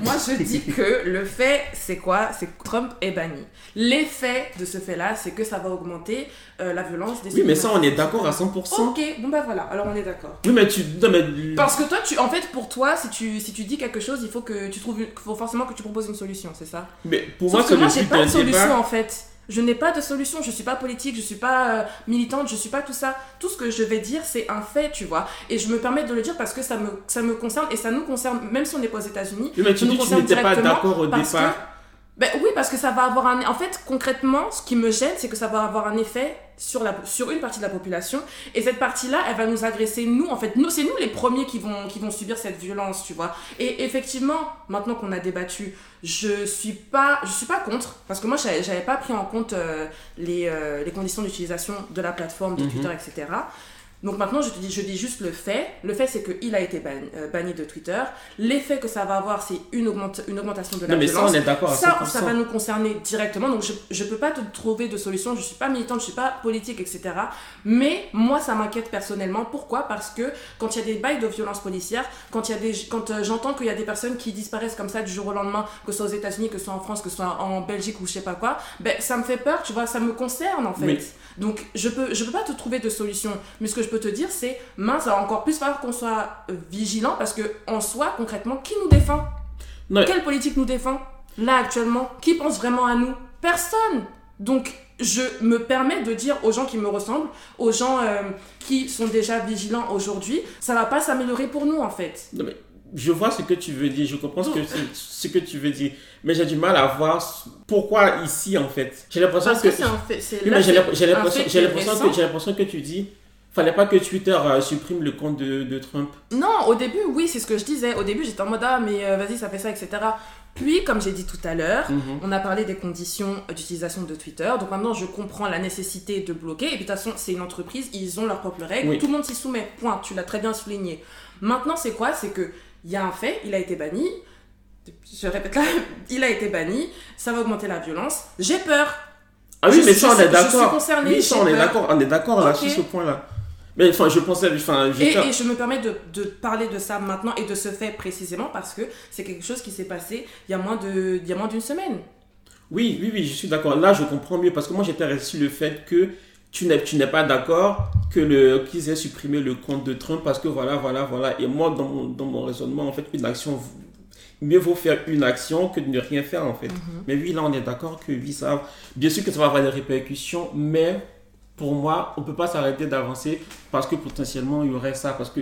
Speaker 2: Moi, je dis (laughs) que le fait, c'est quoi? C'est que Trump est banni. L'effet de ce fait-là, c'est que ça va augmenter euh, la violence des
Speaker 1: Oui, mais ça, on est d'accord à 100%.
Speaker 2: Ok, bon bah voilà, alors on est d'accord.
Speaker 1: Oui, mais tu. Non, mais.
Speaker 2: Parce que toi, tu, en fait, pour toi, si tu, si tu dis quelque chose, il faut que tu trouves, une- faut forcément que tu proposes une solution, c'est ça?
Speaker 1: Mais pour
Speaker 2: Sauf
Speaker 1: moi,
Speaker 2: que
Speaker 1: c'est
Speaker 2: moi, j'ai pas de solution
Speaker 1: débat.
Speaker 2: en fait. Je n'ai pas de solution. Je suis pas politique, je suis pas euh, militante, je suis pas tout ça. Tout ce que je vais dire, c'est un fait, tu vois. Et je me permets de le dire parce que ça me, ça me concerne et ça nous concerne, même si on n'est pas aux États-Unis.
Speaker 1: Mais tu dis que tu n'étais pas d'accord au départ.
Speaker 2: Ben oui, parce que ça va avoir un. En fait, concrètement, ce qui me gêne, c'est que ça va avoir un effet sur, la, sur une partie de la population. Et cette partie-là, elle va nous agresser, nous. En fait, nous, c'est nous les premiers qui vont, qui vont subir cette violence, tu vois. Et effectivement, maintenant qu'on a débattu, je suis pas, je suis pas contre. Parce que moi, j'avais pas pris en compte euh, les, euh, les conditions d'utilisation de la plateforme, de
Speaker 1: Mhm.
Speaker 2: Twitter, etc. Donc maintenant, je te dis, je dis juste le fait. Le fait, c'est qu'il a été banni, euh, banni de Twitter. L'effet que ça va avoir, c'est une, augmente- une augmentation de la
Speaker 1: Non, mais ça,
Speaker 2: violence.
Speaker 1: on est d'accord à 100%.
Speaker 2: Ça, ça va nous concerner directement. Donc, je, je peux pas te trouver de solution. Je suis pas militante, je suis pas politique, etc. Mais moi, ça m'inquiète personnellement. Pourquoi? Parce que quand il y a des bails de violence policière, quand, il y a des, quand euh, j'entends qu'il y a des personnes qui disparaissent comme ça du jour au lendemain, que ce soit aux États-Unis, que ce soit en France, que ce soit en Belgique ou je sais pas quoi, ben, ça me fait peur, tu vois, ça me concerne en fait.
Speaker 1: Mais-
Speaker 2: Donc, je peux, je peux pas te trouver de solution. Mais ce que je peux te dire, c'est, mince, ça va encore plus falloir qu'on soit euh, vigilant parce que, en soi, concrètement, qui nous défend? Quelle politique nous défend? Là, actuellement, qui pense vraiment à nous? Personne Donc, je me permets de dire aux gens qui me ressemblent, aux gens euh, qui sont déjà vigilants aujourd'hui, ça va pas s'améliorer pour nous, en fait.
Speaker 1: Non, mais je vois ce que tu veux dire, je comprends ce que, ce que tu veux dire, mais j'ai du mal à voir pourquoi ici en fait. J'ai l'impression que.
Speaker 2: que c'est un fait.
Speaker 1: Oui, j'ai l'impression que, j'ai l'impression que tu dis fallait pas que Twitter euh, supprime le compte de, de Trump.
Speaker 2: Non, au début, oui, c'est ce que je disais. Au début, j'étais en mode, ah, mais euh, vas-y, ça fait ça, etc. Puis, comme j'ai dit tout à l'heure,
Speaker 1: Mhm.
Speaker 2: On a parlé des conditions d'utilisation de Twitter. Donc maintenant, je comprends la nécessité de bloquer. Et puis de toute façon, c'est une entreprise, ils ont leurs propres règles.
Speaker 1: Oui.
Speaker 2: Tout le monde s'y soumet. Point. Tu l'as très bien souligné. Maintenant, c'est quoi? C'est que il y a un fait, il a été banni. Je répète là, (laughs) il a été banni. Ça va augmenter la violence. J'ai peur.
Speaker 1: Ah oui,
Speaker 2: Je
Speaker 1: mais
Speaker 2: suis-
Speaker 1: ça on est d'accord. Oui, ça on est d'accord, on est d'accord là
Speaker 2: Ok.
Speaker 1: sur ce point-là. Mais enfin, je pensais, enfin, je
Speaker 2: Et, et je me permets de, de parler de ça maintenant et de ce fait précisément parce que c'est quelque chose qui s'est passé il y a moins de- il y a moins d'une semaine.
Speaker 1: Oui, oui, oui, je suis d'accord. Là, je comprends mieux parce que moi, j'étais resté sur le fait que tu n'es, tu n'es pas d'accord que le, qu'ils aient supprimé le compte de Trump parce que voilà, voilà, voilà. Et moi, dans mon, dans mon raisonnement, en fait, une action, mieux vaut faire une action que de ne rien faire, en fait. Mais oui, là, on est d'accord que oui, ça, bien sûr que ça va avoir des répercussions, mais pour moi, on peut pas s'arrêter d'avancer parce que potentiellement, il y aurait ça. Parce que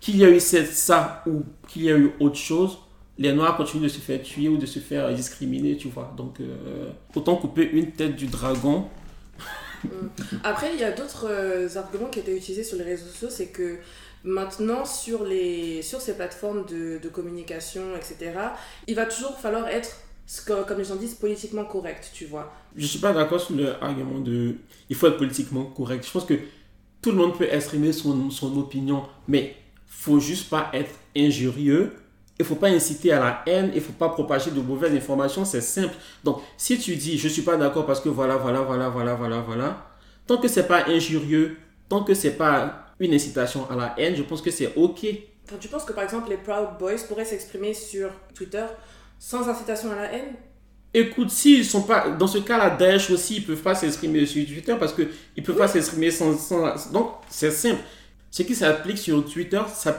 Speaker 1: qu'il y a eu cette- ça ou qu'il y a eu autre chose, les Noirs continuent de se faire tuer ou de se faire discriminer, tu vois. Donc, euh, autant couper une tête du dragon.
Speaker 2: Après, il y a d'autres euh, arguments qui étaient utilisés sur les réseaux sociaux, c'est que maintenant, sur, les, sur ces plateformes de, de communication, etc., il va toujours falloir être, comme les gens disent, politiquement correct, tu vois.
Speaker 1: Je suis pas d'accord sur l'argument de il faut être politiquement correct. Je pense que tout le monde peut exprimer son, son opinion, mais faut juste pas être injurieux. Il faut pas inciter à la haine, il faut pas propager de mauvaises informations, c'est simple. Donc, si tu dis je suis pas d'accord parce que voilà, voilà, voilà, voilà, voilà, voilà, tant que c'est pas injurieux, tant que c'est pas une incitation à la haine, je pense que c'est ok.
Speaker 2: Enfin, tu penses que par exemple les Proud Boys pourraient s'exprimer sur Twitter sans incitation à la haine?
Speaker 1: Écoute, s'ils sont pas. Dans ce cas-là, Daesh aussi, ils peuvent pas s'exprimer sur Twitter parce qu'ils ne peuvent pas s'exprimer sans, sans- Donc, c'est simple. Ce qui s'applique sur Twitter, ça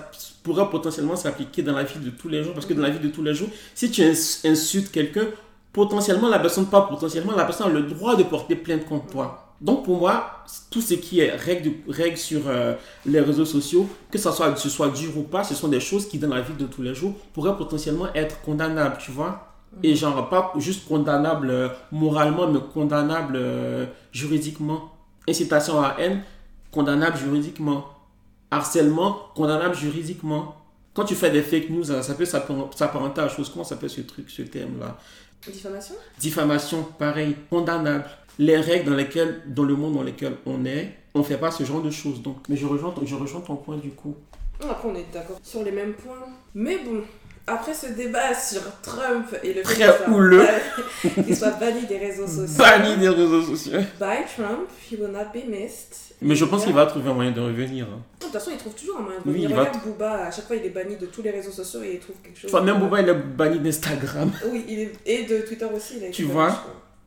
Speaker 1: pourrait potentiellement s'appliquer dans la vie de tous les jours. Parce que dans la vie de tous les jours, si tu ins- insultes quelqu'un, potentiellement, la personne, pas potentiellement, la personne a le droit de porter plainte contre toi. Donc pour moi, tout ce qui est règles règle sur euh, les réseaux sociaux, que ça soit, ce soit dur ou pas, ce sont des choses qui dans la vie de tous les jours pourraient potentiellement être condamnables, tu vois. Et genre pas juste condamnables euh, moralement, mais condamnables euh, juridiquement. Incitation à haine, condamnable juridiquement. Harcèlement, condamnable juridiquement. Quand tu fais des fake news, ça peut s'apparenter à chose. Comment s'appelle ce truc, ce terme-là
Speaker 2: Diffamation?
Speaker 1: Diffamation, pareil, condamnable. Les règles dans lesquelles, dans le monde dans lequel on est, on ne fait pas ce genre de choses. Donc, mais je rejoins, je rejoins ton point du coup.
Speaker 2: Après, on est d'accord sur les mêmes points. Mais bon, après ce débat sur Trump et le
Speaker 1: fait
Speaker 2: qu'il soit, banni des réseaux (laughs) sociaux.
Speaker 1: Banni des réseaux sociaux.
Speaker 2: By Trump, he will not be missed.
Speaker 1: Mais je pense qu'il va trouver un moyen de revenir. Hein.
Speaker 2: De toute façon, il trouve toujours un moyen de revenir. Oui, Regarde va... Booba, à chaque fois, il est banni de tous les réseaux sociaux et il trouve quelque chose.
Speaker 1: Enfin, même Booba, il est banni d'Instagram.
Speaker 2: Oui, il est... et de Twitter aussi. Il
Speaker 1: tu vois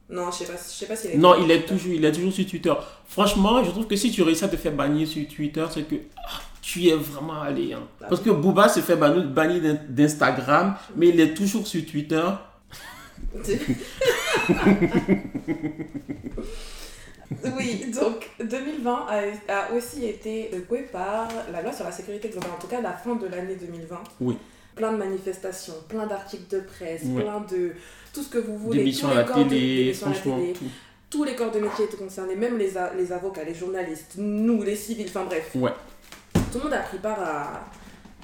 Speaker 2: Non, je sais pas, je sais pas s'il est.
Speaker 1: Non, il est toujours, il est toujours sur Twitter. Franchement, je trouve que si tu réussis à te faire bannir sur Twitter, c'est que ah, tu es vraiment allé. Hein. Parce que Booba se fait bannir d'Instagram, mais il est toujours sur Twitter. (laughs)
Speaker 2: oui, donc 2020 a, aussi été secoué par la loi sur la sécurité globale, en tout cas la fin de l'année 2020.
Speaker 1: Oui.
Speaker 2: Plein de manifestations, plein d'articles de presse, plein de tout ce que vous voulez.
Speaker 1: D'émissions à la télé, franchement.
Speaker 2: Tous les corps de métier étaient concernés, même les, les avocats, les journalistes, nous, les civils, enfin bref.
Speaker 1: Ouais
Speaker 2: tout le monde a pris part à,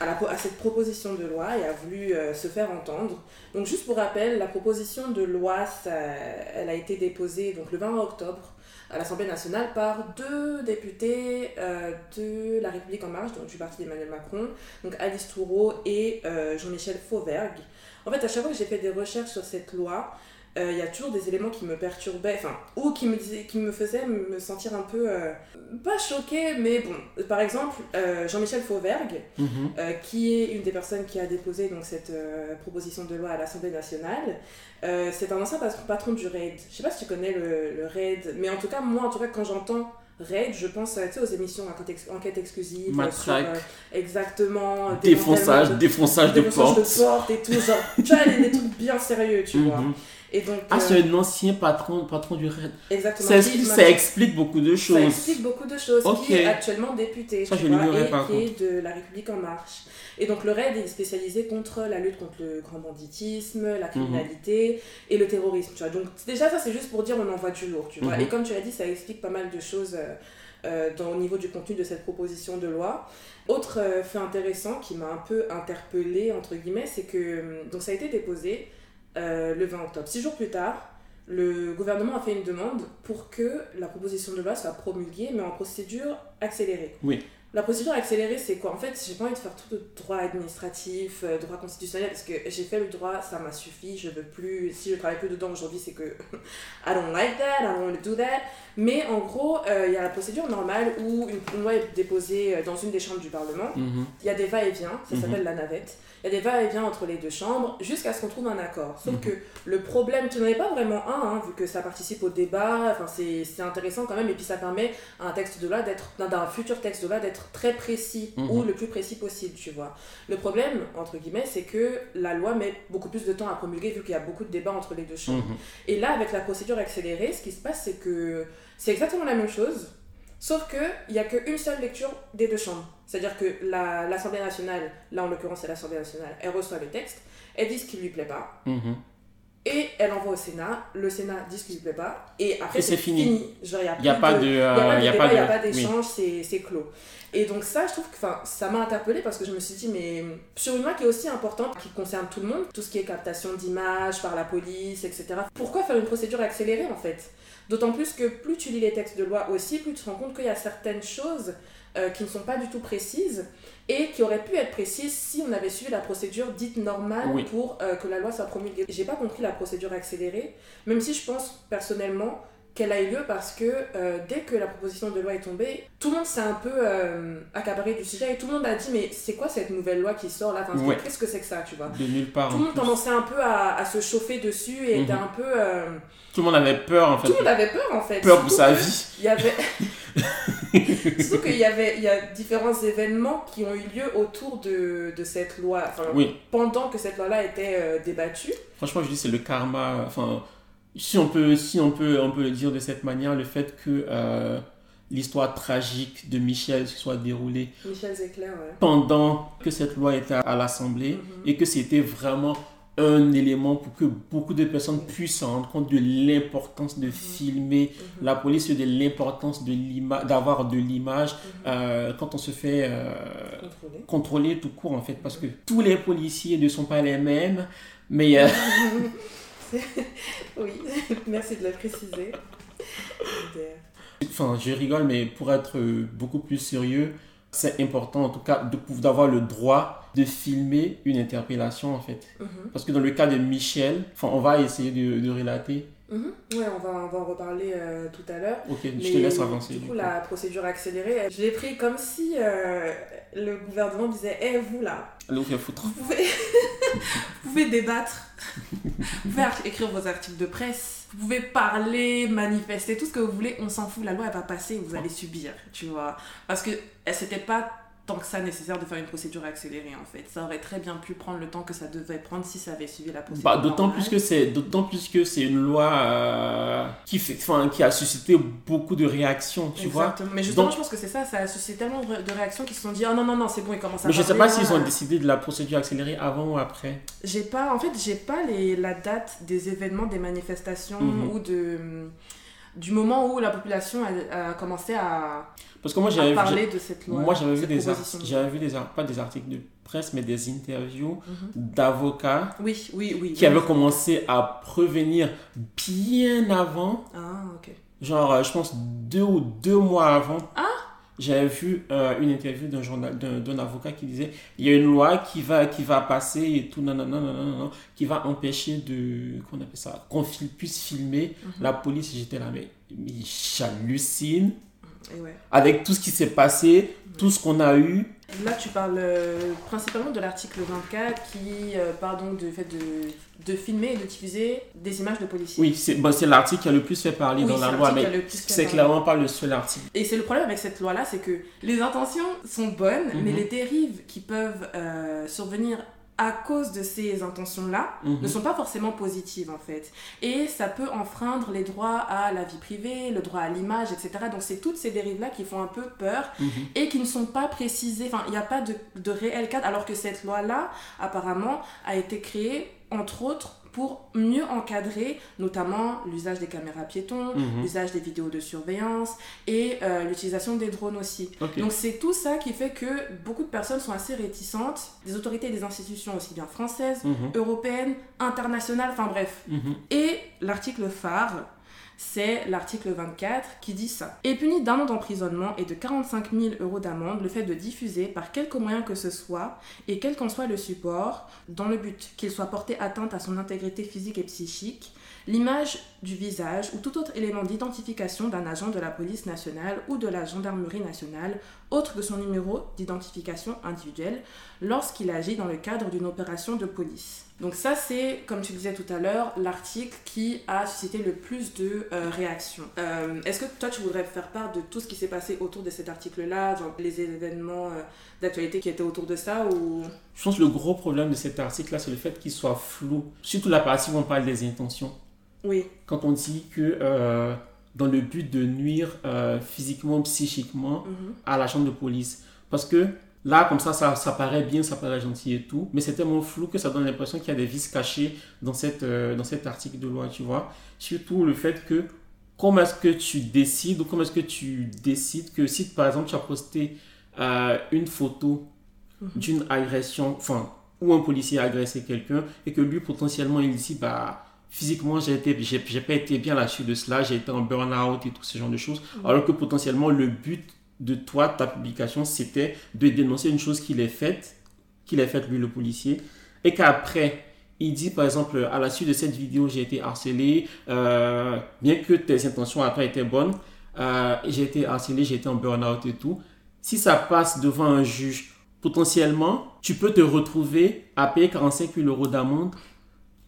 Speaker 2: à, cette proposition de loi et a voulu euh, se faire entendre. Donc juste pour rappel, la proposition de loi, elle a été déposée donc, le 20 octobre à l'Assemblée nationale par deux députés euh, de La République en marche, donc du parti d'Emmanuel Macron, donc Alice Toureau et euh, Jean-Michel Fauvergue. En fait, à chaque fois que j'ai fait des recherches sur cette loi, euh, il y a toujours des éléments qui me perturbaient, enfin, ou qui me, disaient, qui me faisaient me sentir un peu, euh, pas choquée, mais bon, par exemple, euh, Jean-Michel Fauvergue, mhm. qui est une des personnes qui a déposé donc, cette proposition de loi à l'Assemblée nationale, c'est un ancien patron du RAID. Je sais pas si tu connais le, le RAID, mais en tout cas, moi, en tout cas, quand j'entends Raid, je pense aux émissions enquête, exclusive.
Speaker 1: Matraque.
Speaker 2: exactement.
Speaker 1: Défonçage, défonçage, de portes.
Speaker 2: de portes et tout. Genre, tu vois, des trucs bien sérieux, tu vois. Mhm
Speaker 1: ah, c'est un ancien patron, patron du RAID.
Speaker 2: Exactement.
Speaker 1: Ça, explique beaucoup de choses. Ça
Speaker 2: explique beaucoup de choses. Qui est actuellement député ça, je vois, et qui est de La République En Marche. Et donc le RAID est spécialisé contre la lutte contre le grand banditisme, la mhm. criminalité et le terrorisme. Tu vois. Donc déjà, ça c'est juste pour dire on envoie du lourd. Tu vois. Mhm. Et comme tu l'as dit, ça explique pas mal de choses. Euh, euh, dans, au niveau du contenu de cette proposition de loi. Autre euh, fait intéressant qui m'a un peu interpellé entre guillemets, c'est que donc ça a été déposé euh, le 20 octobre. Six jours plus tard, le gouvernement a fait une demande pour que la proposition de loi soit promulguée, mais en procédure accélérée.
Speaker 1: Oui.
Speaker 2: La procédure accélérée, c'est quoi? En fait, j'ai pas envie de faire tout le droit administratif, euh, droit constitutionnel, parce que j'ai fait le droit, ça m'a suffi, je veux plus, si je travaille plus dedans aujourd'hui, c'est que (laughs) I don't like that, I don't want to do that. Mais en gros, euh, il y a la procédure normale où une, loi est déposée dans une des chambres du Parlement. Mhm. Il y a des va-et-vient, ça mhm. s'appelle la navette il y a des va-et-vient entre les deux chambres jusqu'à ce qu'on trouve un accord. Sauf mhm. que le problème, tu n'en es pas vraiment un, hein, vu que ça participe au débat, enfin c'est intéressant quand même, et puis ça permet à un texte de loi d'être, d'un futur texte de loi d'être très précis, mhm. ou le plus précis possible, tu vois. Le problème, entre guillemets, c'est que la loi met beaucoup plus de temps à promulguer, vu qu'il y a beaucoup de débats entre les deux chambres. Mhm. Et là, avec la procédure accélérée, ce qui se passe, c'est que c'est exactement la même chose, Sauf qu'il n'y a qu'une seule lecture des deux chambres. C'est-à-dire que l'Assemblée nationale, là en l'occurrence c'est l'Assemblée nationale, elle reçoit le texte, elle dit ce qui lui plaît pas, mhm. et elle envoie au Sénat, le Sénat dit ce qui lui plaît pas, et après c'est fini.
Speaker 1: Il n'y a, pas de... Il n'y
Speaker 2: a pas d'échange, c'est clos. Et donc ça, je trouve que ça m'a interpellée parce que je me suis dit, mais sur une loi qui est aussi importante, qui concerne tout le monde, tout ce qui est captation d'images par la police, etc., pourquoi faire une procédure accélérée en fait? D'autant plus que plus tu lis les textes de loi aussi, plus tu te rends compte qu'il y a certaines choses euh, qui ne sont pas du tout précises et qui auraient pu être précises si on avait suivi la procédure dite normale pour euh, que la loi soit promulguée. J'ai pas compris la procédure accélérée, même si je pense personnellement qu'elle a eu lieu parce que euh, dès que la proposition de loi est tombée, tout le monde s'est un peu euh, accaparé du sujet et tout le monde a dit mais c'est quoi cette nouvelle loi qui sort là? Qu'est-ce que c'est que ça tu vois?
Speaker 1: De nulle part.
Speaker 2: Tout le monde commençait un peu à, à, se chauffer dessus et était mhm. un peu... Euh,
Speaker 1: tout le monde avait peur en fait.
Speaker 2: Tout le monde avait peur en fait.
Speaker 1: Peur pour sa vie.
Speaker 2: Il y avait... (laughs) Surtout qu'il y avait il y a différents événements qui ont eu lieu autour de, de cette loi, enfin,
Speaker 1: Oui.
Speaker 2: pendant que cette loi-là était euh, débattue.
Speaker 1: Franchement, je dis c'est le karma. Enfin, si on peut, si on peut, on peut le dire de cette manière, le fait que euh, l'histoire tragique de Michel se soit déroulée
Speaker 2: Michel Zecler, ouais.
Speaker 1: pendant que cette loi était à l'Assemblée
Speaker 2: Mhm.
Speaker 1: et que c'était vraiment un élément pour que beaucoup de personnes puissent se rendre compte de l'importance de filmer
Speaker 2: Mhm.
Speaker 1: la police et de l'importance de l'ima- d'avoir de l'image euh, quand on se fait euh, contrôler tout court en fait parce que tous les policiers ne sont pas les mêmes mais euh, (laughs) (laughs)
Speaker 2: oui, merci de le préciser.
Speaker 1: Enfin, je rigole, mais pour être beaucoup plus sérieux, c'est important en tout cas d'avoir le droit de filmer une interpellation en fait.
Speaker 2: Mhm.
Speaker 1: Parce que dans le cas de Michel, enfin, on va essayer de, de relater.
Speaker 2: Mhm. Ouais, on va, on va en reparler euh, tout à l'heure.
Speaker 1: Ok, je te laisse avancer.
Speaker 2: Du
Speaker 1: du
Speaker 2: coup, la procédure accélérée, je l'ai pris comme si euh, le gouvernement disait Eh, vous là,
Speaker 1: vous faire foutre.
Speaker 2: vous pouvez, (laughs) vous pouvez débattre, vous pouvez écrire vos articles de presse, vous pouvez parler, manifester, tout ce que vous voulez, on s'en fout, la loi elle va passer, vous allez subir, tu vois. Parce que c'était pas tant que ça nécessaire de faire une procédure accélérée en fait. Ça aurait très bien pu prendre le temps que ça devait prendre si ça avait suivi la procédure.
Speaker 1: Bah, d'autant plus que c'est d'autant plus que c'est une loi euh, qui fait enfin qui a suscité beaucoup de réactions tu vois.
Speaker 2: Mais justement,
Speaker 1: Donc-
Speaker 2: je pense que c'est ça, ça a suscité tellement de réactions qui se sont dit Oh non, non, non, c'est bon, ils commencent à
Speaker 1: mais je sais pas s'ils ont décidé de la procédure accélérée avant ou après
Speaker 2: J'ai pas, en fait, j'ai pas les, la date des événements, des manifestations
Speaker 1: Mhm.
Speaker 2: ou de, du moment où la population a, a commencé à,
Speaker 1: parce que moi j'avais vu
Speaker 2: de cette loi.
Speaker 1: moi j'avais vu des j'avais vu des pas des articles de presse mais des interviews
Speaker 2: Mhm.
Speaker 1: d'avocats
Speaker 2: Oui, oui, oui.
Speaker 1: qui
Speaker 2: oui.
Speaker 1: avaient commencé à prévenir bien avant
Speaker 2: Ah, ok.
Speaker 1: genre euh, je pense deux ou deux mois avant
Speaker 2: Ah
Speaker 1: j'avais vu euh, une interview d'un journal d'un avocat qui disait il y a une loi qui va qui va passer et tout non non non non non qui va empêcher de qu'on appelle ça qu'on puisse filmer
Speaker 2: Mhm.
Speaker 1: la police j'étais là mais, mais j'hallucine
Speaker 2: Et ouais.
Speaker 1: avec tout ce qui s'est passé tout ce qu'on a eu
Speaker 2: Là, tu parles euh, principalement de l'article 24 qui euh, parle donc du fait de, de filmer et de diffuser des images de policiers.
Speaker 1: oui c'est bon, c'est l'article qui a le plus fait parler
Speaker 2: Oui,
Speaker 1: dans la loi mais c'est clairement pas le seul article
Speaker 2: Et c'est le problème avec cette loi-là, c'est que les intentions sont bonnes, mais
Speaker 1: Mhm.
Speaker 2: les dérives qui peuvent euh, survenir à cause de ces intentions-là
Speaker 1: Mhm.
Speaker 2: ne sont pas forcément positives en fait. Et ça peut enfreindre les droits à la vie privée, le droit à l'image, etc. Donc c'est toutes ces dérives-là qui font un peu peur
Speaker 1: Mhm.
Speaker 2: et qui ne sont pas précisées. Enfin, il n'y a pas de, de réel cadre, alors que cette loi-là, apparemment, a été créée, entre autres, pour mieux encadrer notamment l'usage des caméras piétons,
Speaker 1: Mhm.
Speaker 2: l'usage des vidéos de surveillance et euh, l'utilisation des drones aussi. Donc c'est tout ça qui fait que beaucoup de personnes sont assez réticentes, des autorités et des institutions aussi bien françaises,
Speaker 1: Mhm.
Speaker 2: européennes, internationales, enfin bref.
Speaker 1: Mhm.
Speaker 2: Et l'article phare, c'est l'article 24 qui dit ça. Est puni d'un an d'emprisonnement et de 45 000 euros d'amende le fait de diffuser par quelque moyen que ce soit et quel qu'en soit le support, dans le but qu'il soit porté atteinte à son intégrité physique et psychique, l'image du visage ou tout autre élément d'identification d'un agent de la police nationale ou de la gendarmerie nationale, autre que son numéro d'identification individuelle, lorsqu'il agit dans le cadre d'une opération de police. Donc ça, c'est, comme tu disais tout à l'heure, l'article qui a suscité le plus de euh, réactions. Euh, Est-ce que toi, tu voudrais faire part de tout ce qui s'est passé autour de cet article-là, les événements euh, d'actualité qui étaient autour de ça ou...
Speaker 1: Je pense que le gros problème de cet article-là, c'est le fait qu'il soit flou. Surtout la partie où on parle des intentions.
Speaker 2: Oui.
Speaker 1: Quand on dit que dans le but de nuire physiquement, psychiquement
Speaker 2: Mhm.
Speaker 1: à l'agent de police. Parce que là, comme ça, ça, ça paraît bien, ça paraît gentil et tout, mais c'est tellement flou que ça donne l'impression qu'il y a des vices cachés dans, cette, euh, dans cet article de loi, tu vois. Surtout le fait que comment est-ce que tu décides ou comment est-ce que tu décides que si par exemple tu as posté euh, une photo
Speaker 2: Mhm.
Speaker 1: d'une agression, enfin, où un policier a agressé quelqu'un et que lui potentiellement il dit bah physiquement j'ai été j'ai j'ai pas été bien là-dessus de cela, j'ai été en burn-out et tout ce genre de choses,
Speaker 2: Mhm.
Speaker 1: alors que potentiellement le but de toi, ta publication, c'était de dénoncer une chose qu'il ait faite, qu'il ait faite lui le policier, et qu'après il dit par exemple à la suite de cette vidéo j'ai été harcelé, euh, bien que tes intentions après étaient bonnes, euh, j'ai été harcelé, j'ai été en burn-out et tout. Si ça passe devant un juge, potentiellement, tu peux te retrouver à payer 45 000 euros d'amende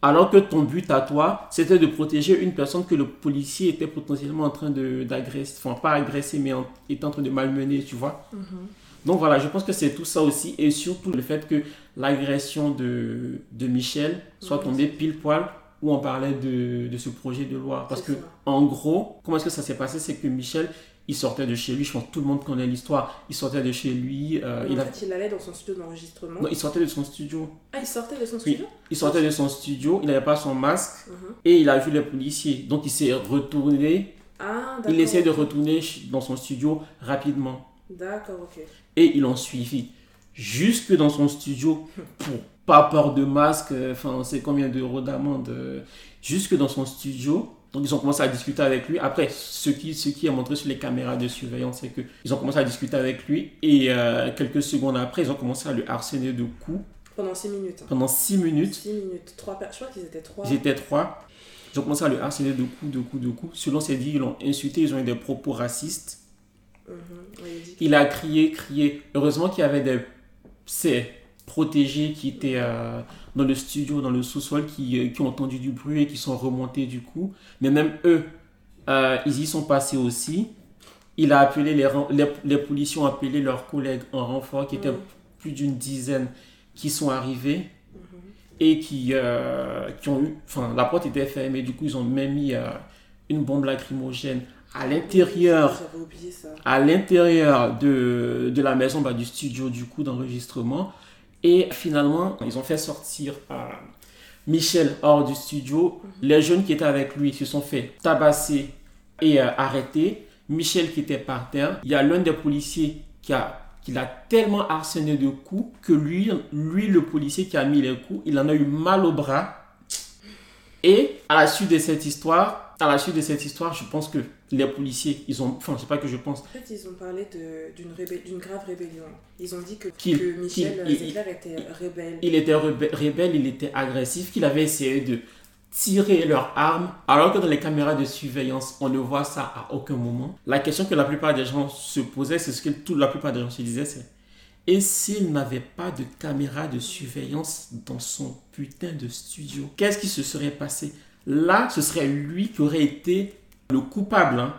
Speaker 1: Alors que ton but à toi, c'était de protéger une personne que le policier était potentiellement en train d'agresser, enfin pas agresser, mais en, était en train de malmener, tu vois.
Speaker 2: Mhm.
Speaker 1: Donc voilà, je pense que c'est tout ça aussi, et surtout le fait que l'agression de, de Michel soit
Speaker 2: Mhm.
Speaker 1: tombée pile poil où on parlait de, de ce projet de loi. Parce que,
Speaker 2: ça.
Speaker 1: en gros, comment est-ce que ça s'est passé? C'est que Michel, il sortait de chez lui, je pense que tout le monde connaît l'histoire, il sortait de chez lui, euh, il,
Speaker 2: en
Speaker 1: a-
Speaker 2: fait, il allait dans son studio d'enregistrement.
Speaker 1: non, il sortait de son studio.
Speaker 2: Ah, il sortait de son
Speaker 1: Oui.
Speaker 2: studio
Speaker 1: Il sortait de son studio, il n'avait pas son masque,
Speaker 2: Mhm.
Speaker 1: et il a vu les policiers. Donc il s'est retourné,
Speaker 2: Ah, d'accord.
Speaker 1: il essayait de retourner dans son studio rapidement.
Speaker 2: D'accord, ok.
Speaker 1: et ils l'ont suivi jusque dans son studio (laughs) pour pas peur de masque, euh, enfin on sait combien d'euros d'amende, euh, jusque dans son studio. Donc ils ont commencé à discuter avec lui. Après, ce qui, ce qui est montré sur les caméras de surveillance, c'est qu'ils ont commencé à discuter avec lui et euh, quelques secondes après, ils ont commencé à le harceler de coups
Speaker 2: Pendant 6 minutes. hein.
Speaker 1: pendant 6 minutes.
Speaker 2: 6 minutes. Trois per- Je crois qu'ils étaient 3.
Speaker 1: Ils étaient trois. Ils ont commencé à le harceler de coups, de coups, de coups. Selon ses dits, ils l'ont insulté, ils ont eu des propos racistes. Il a crié, crié. Heureusement qu'il y avait des ses protégés qui étaient euh, dans le studio, dans le sous-sol, qui, euh, qui ont entendu du bruit et qui sont remontés du coup. Mais même eux, euh, ils y sont passés aussi. Il a appelé les, les, les policiers ont appelé leurs collègues en renfort, qui étaient
Speaker 2: Mhm.
Speaker 1: plus d'une dizaine, qui sont arrivés et qui, euh, qui ont eu. Enfin, la porte était fermée, du coup, ils ont même mis une bombe lacrymogène à l'intérieur à l'intérieur de, de la maison, bah, du studio du coup d'enregistrement. Et finalement, ils ont fait sortir euh, Michel hors du studio. Les jeunes qui étaient avec lui se sont fait tabasser et euh, arrêter. Michel qui était par terre. Il y a l'un des policiers qui a qui l'a tellement harcelé de coups que lui, lui, le policier qui a mis les coups, il en a eu mal au bras. Et à la suite de cette histoire, à la suite de cette histoire, je pense que les policiers, ils ont, enfin, c'est pas que je pense,
Speaker 2: En fait, ils ont parlé d'une rébé- grave rébellion. Ils ont dit que, Michel Zegler était rebelle.
Speaker 1: il était rebelle, il était agressif, qu'il avait essayé de tirer leurs armes, alors que dans les caméras de surveillance, on ne voit ça à aucun moment. La question que la plupart des gens se posaient, c'est ce que toute la plupart des gens se disaient, c'est et s'il n'avait pas de caméra de surveillance dans son putain de studio, qu'est-ce qui se serait passé Là, ce serait lui qui aurait été le coupable. hein